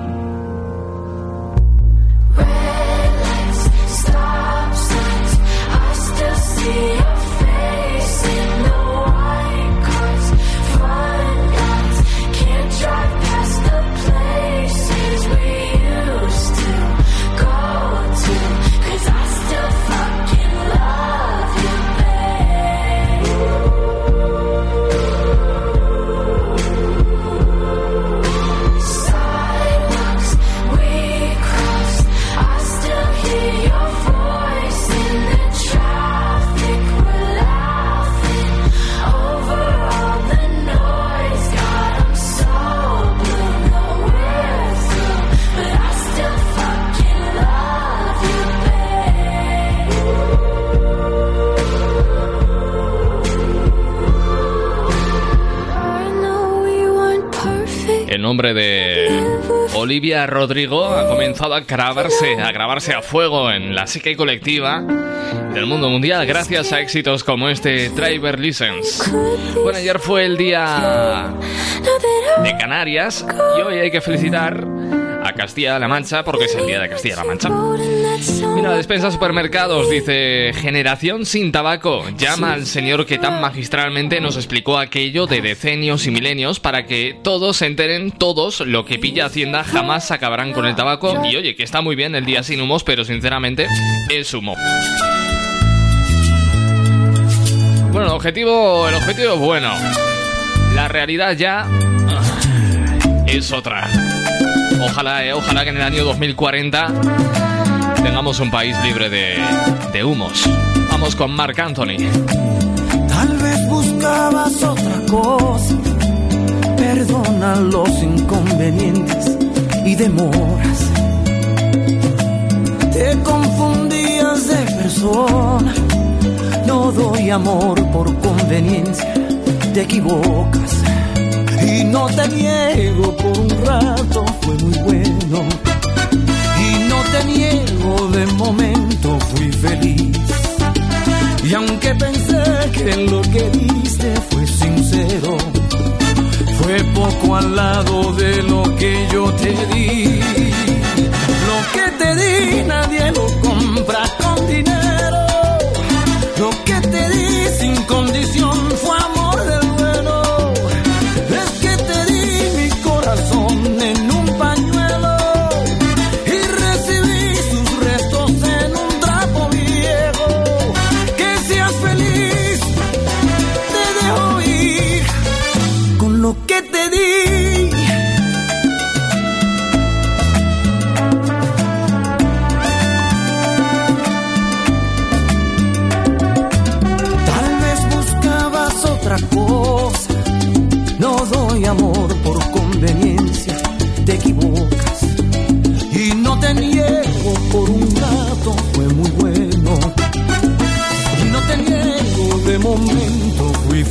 Nombre de Olivia Rodrigo ha comenzado a grabarse, a grabarse a fuego en la psique colectiva del mundo mundial gracias a éxitos como este Driver License. Bueno, ayer fue el día de Canarias y hoy hay que felicitar a Castilla-La Mancha porque es el día de Castilla-La Mancha. Mira, despensa supermercados dice generación sin tabaco. Llama al señor que tan magistralmente nos explicó aquello de decenios y milenios para que todos se enteren, todos, lo que pilla Hacienda jamás acabarán con el tabaco. Y oye, que está muy bien el día sin humos, pero sinceramente es humo. Bueno, el objetivo, el objetivo bueno. La realidad ya ah, es otra. Ojalá, eh, ojalá que en el año 2040 tengamos un país libre de, de humos. Vamos con Marc Anthony. Tal vez buscabas otra cosa. Perdona los inconvenientes y demoras. Te confundías de persona. No doy amor por conveniencia. Te equivocas. Y no te niego por un rato, fue muy bueno. Y no te niego de momento,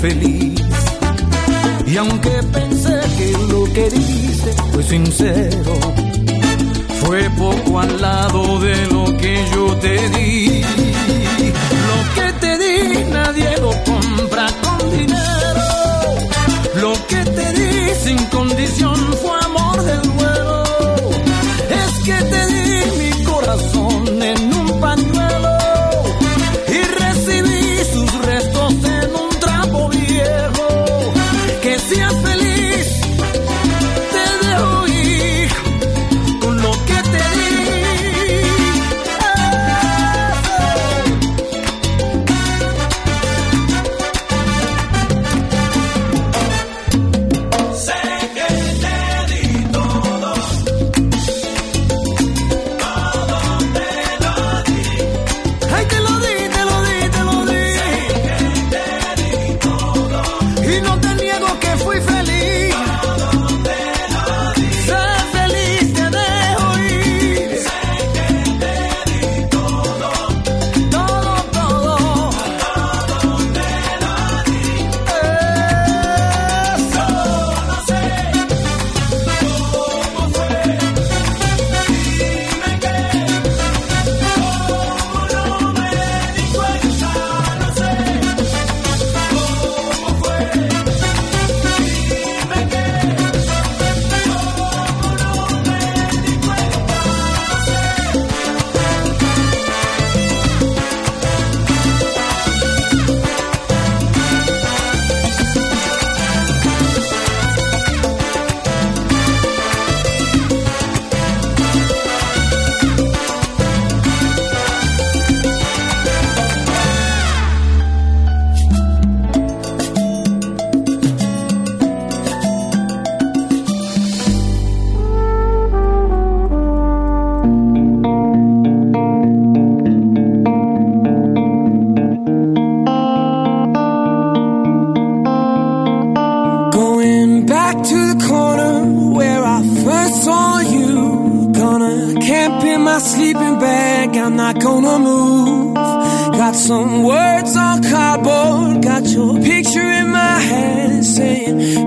feliz. Y aunque pensé que lo que dice fue sincero, fue poco al lado de lo que yo te di.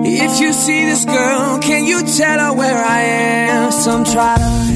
If you see this girl, can you tell her where I am? Some try to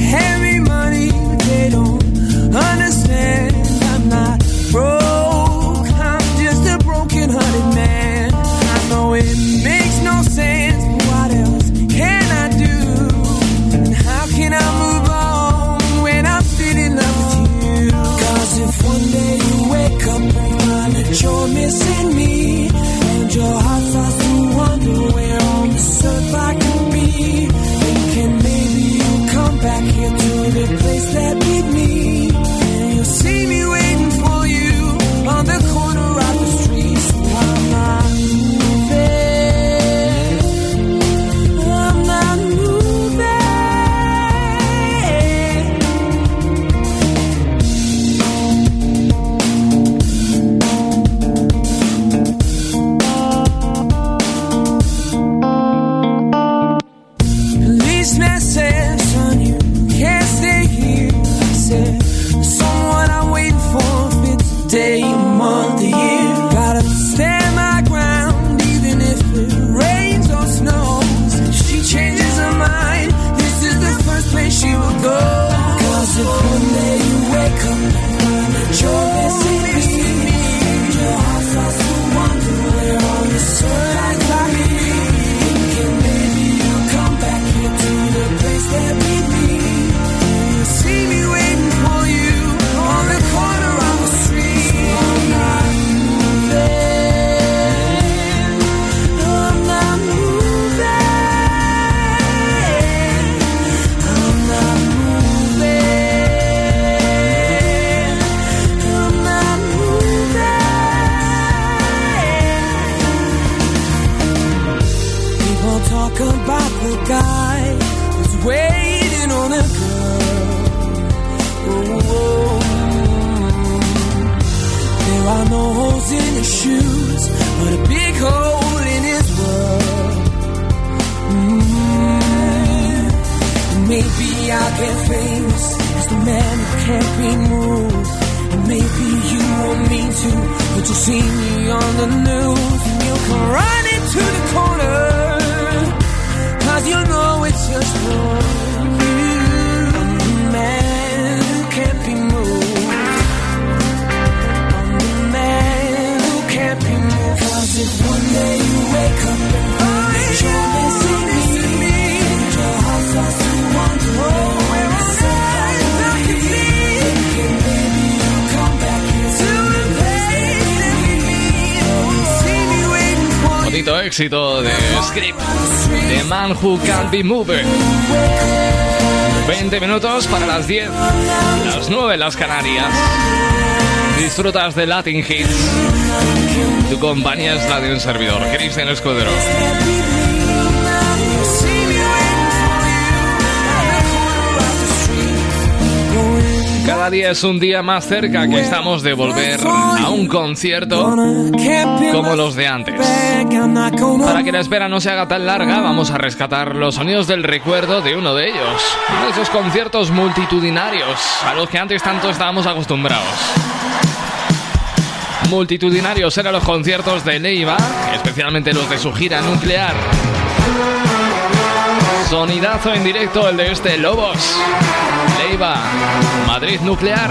Can't Be Moved. 20 minutos para las 10, las 9 las Canarias. Disfrutas de Latin Hits. Tu compañía es la de un servidor, Cristian Escudero. Día es un día más cerca que estamos de volver a un concierto como los de antes. Para que la espera no se haga tan larga, vamos a rescatar los sonidos del recuerdo de uno de ellos. Esos conciertos multitudinarios a los que antes tanto estábamos acostumbrados. Multitudinarios eran los conciertos de Neiva, especialmente los de su gira nuclear. Sonidazo en directo el de este Lobos. Leiva, Madrid Nuclear.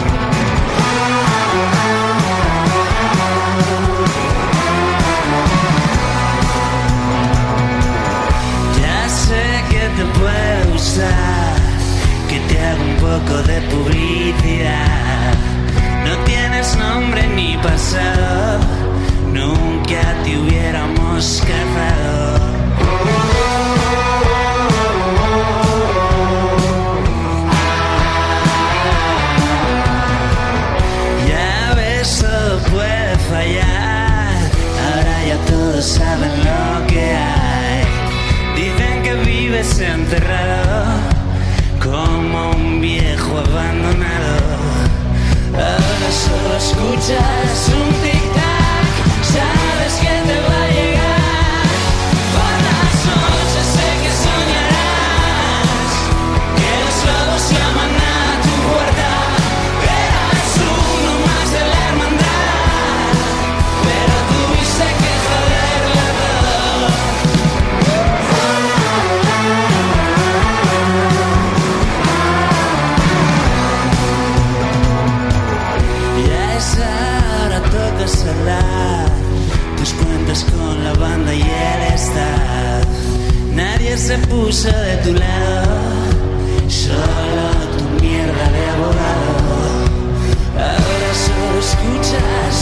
Ya sé que te puedo usar, que te hago un poco de publicidad. No tienes nombre ni pasado, nunca te hubiéramos casado. Todos saben lo que hay. Dicen que vives enterrado como un viejo abandonado. Ahora solo escuchas un tic-tac. Se puso de tu lado, solo tu mierda de abogado. Ahora solo escuchas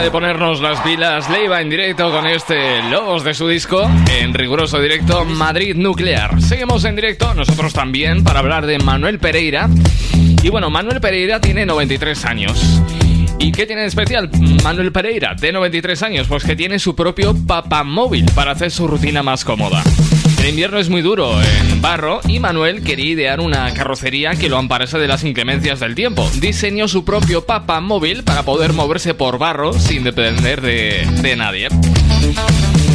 De ponernos las pilas. Leiva en directo con este Lobos de su disco. En riguroso directo, Madrid Nuclear. Seguimos en directo, nosotros también, para hablar de Manuel Pereira. Y bueno, Manuel Pereira tiene 93 años. ¿Y qué tiene especial Manuel Pereira, de 93 años? Pues que tiene su propio papamóvil para hacer su rutina más cómoda. El invierno es muy duro en barro y Manuel quería idear una carrocería que lo amparase de las inclemencias del tiempo. Diseñó su propio papamóvil para poder moverse por barro sin depender de, nadie.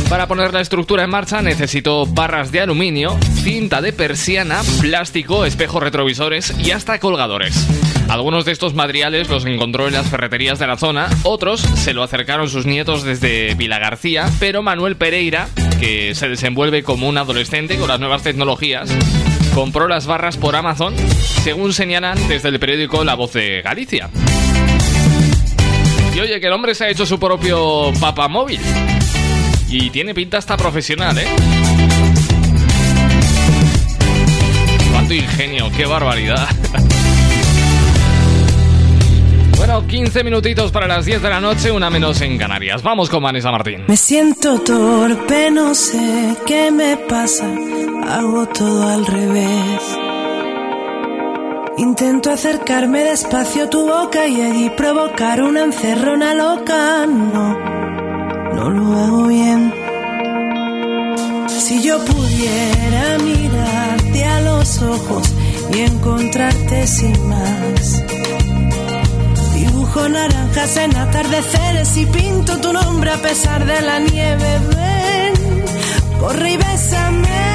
Para poner la estructura en marcha necesitó barras de aluminio, cinta de persiana, plástico, espejos retrovisores y hasta colgadores. Algunos de estos materiales los encontró en las ferreterías de la zona, otros se lo acercaron sus nietos desde Vila García, pero Manuel Pereira que se desenvuelve como un adolescente con las nuevas tecnologías, compró las barras por Amazon, según señalan desde el periódico La Voz de Galicia. Y oye, que el hombre se ha hecho su propio papamóvil. Y tiene pinta hasta profesional, ¿eh? Cuánto ingenio, qué barbaridad. bueno, 15 minutitos para las 10 de la noche, una menos en Canarias. Vamos con Vanessa Martín. Me siento torpe, no sé qué me pasa, hago todo al revés. Intento acercarme despacio a tu boca y allí provocar una encerrona loca. No, no lo hago bien. Si yo pudiera mirarte a los ojos y encontrarte sin más. Dibujo naranjas en atardeceres y pinto tu nombre a pesar de la nieve. Corre y bésame.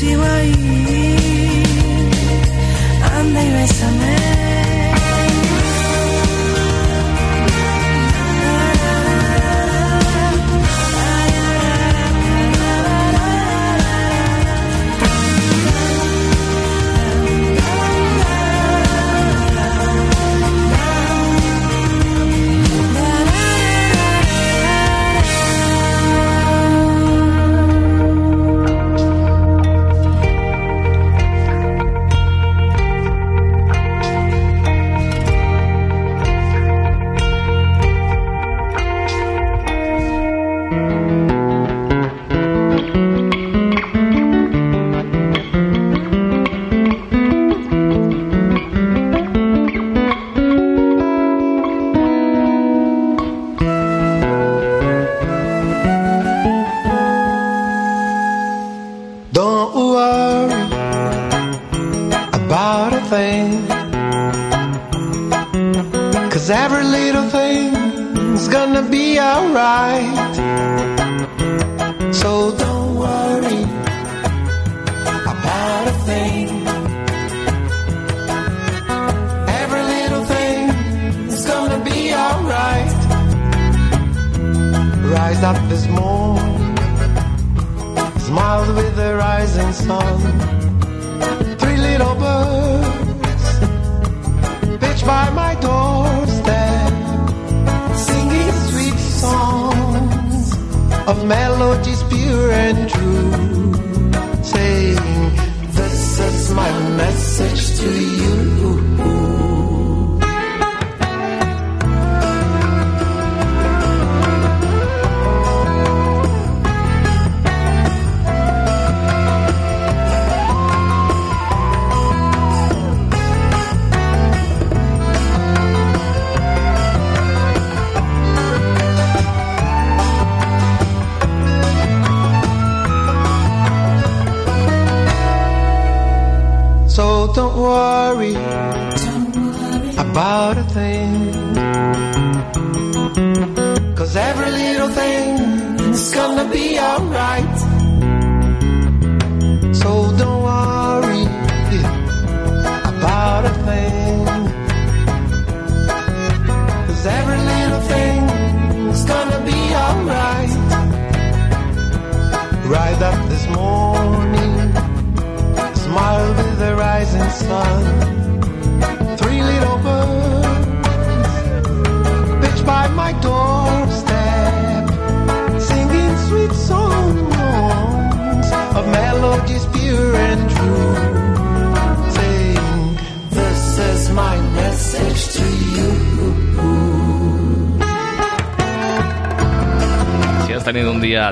Y yo sigo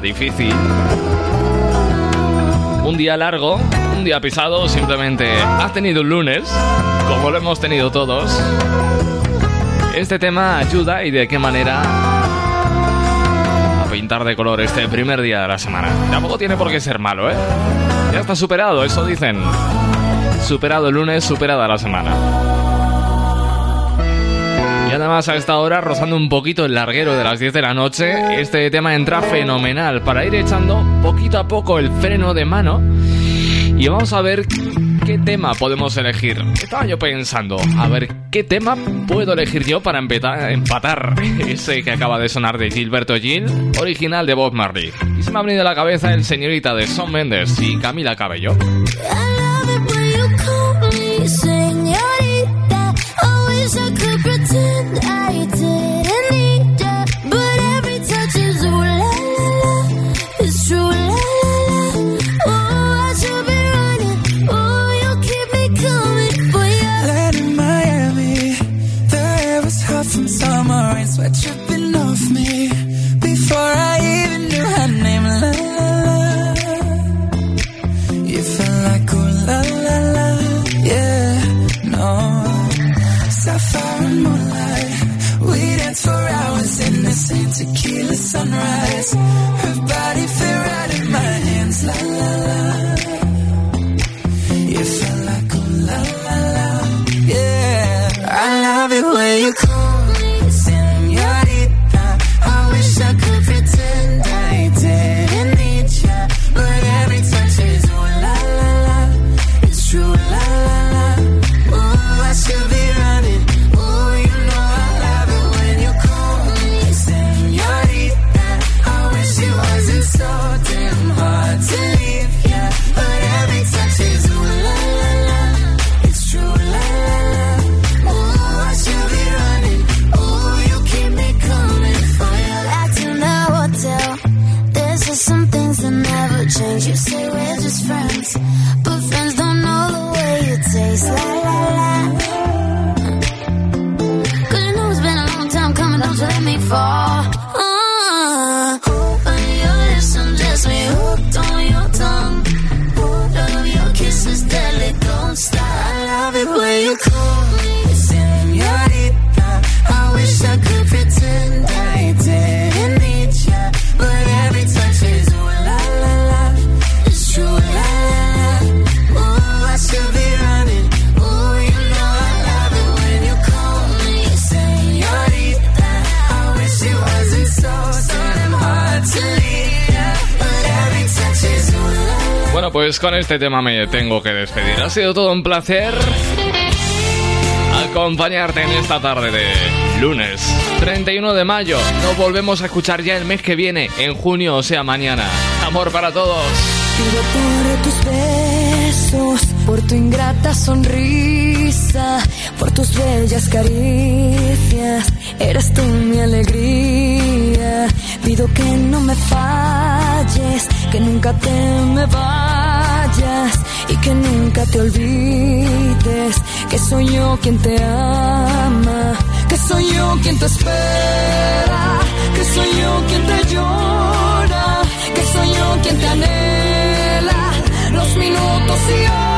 difícil, un día largo, un día pisado, simplemente has tenido un lunes, como lo hemos tenido todos, este tema ayuda y de qué manera a pintar de color este primer día de la semana. Tampoco tiene por qué ser malo, ¿eh? Ya está superado, eso dicen. Superado el lunes, superada la semana. Y además a esta hora, rozando un poquito el larguero de las 10 de la noche, este tema entra fenomenal para ir echando poquito a poco el freno de mano. Y vamos a ver qué tema podemos elegir. Estaba yo pensando, a ver qué tema puedo elegir yo para empatar ese que acaba de sonar de Gilberto Gil, original de Bob Marley. Y se me ha venido a la cabeza el señorita de Son Mendes y Camila Cabello. Con este tema me tengo que despedir. Ha sido todo un placer acompañarte en esta tarde de lunes 31 de mayo. Nos volvemos a escuchar ya el mes que viene, en junio, o sea, mañana. Amor para todos. Pido por tus besos, por tu ingrata sonrisa, por tus bellas caricias. Eres tú mi alegría. Pido que no me falles, que nunca te me vayas que nunca te olvides que soy yo quien te ama, que soy yo quien te espera, que soy yo quien te llora, que soy yo quien te anhela los minutos y horas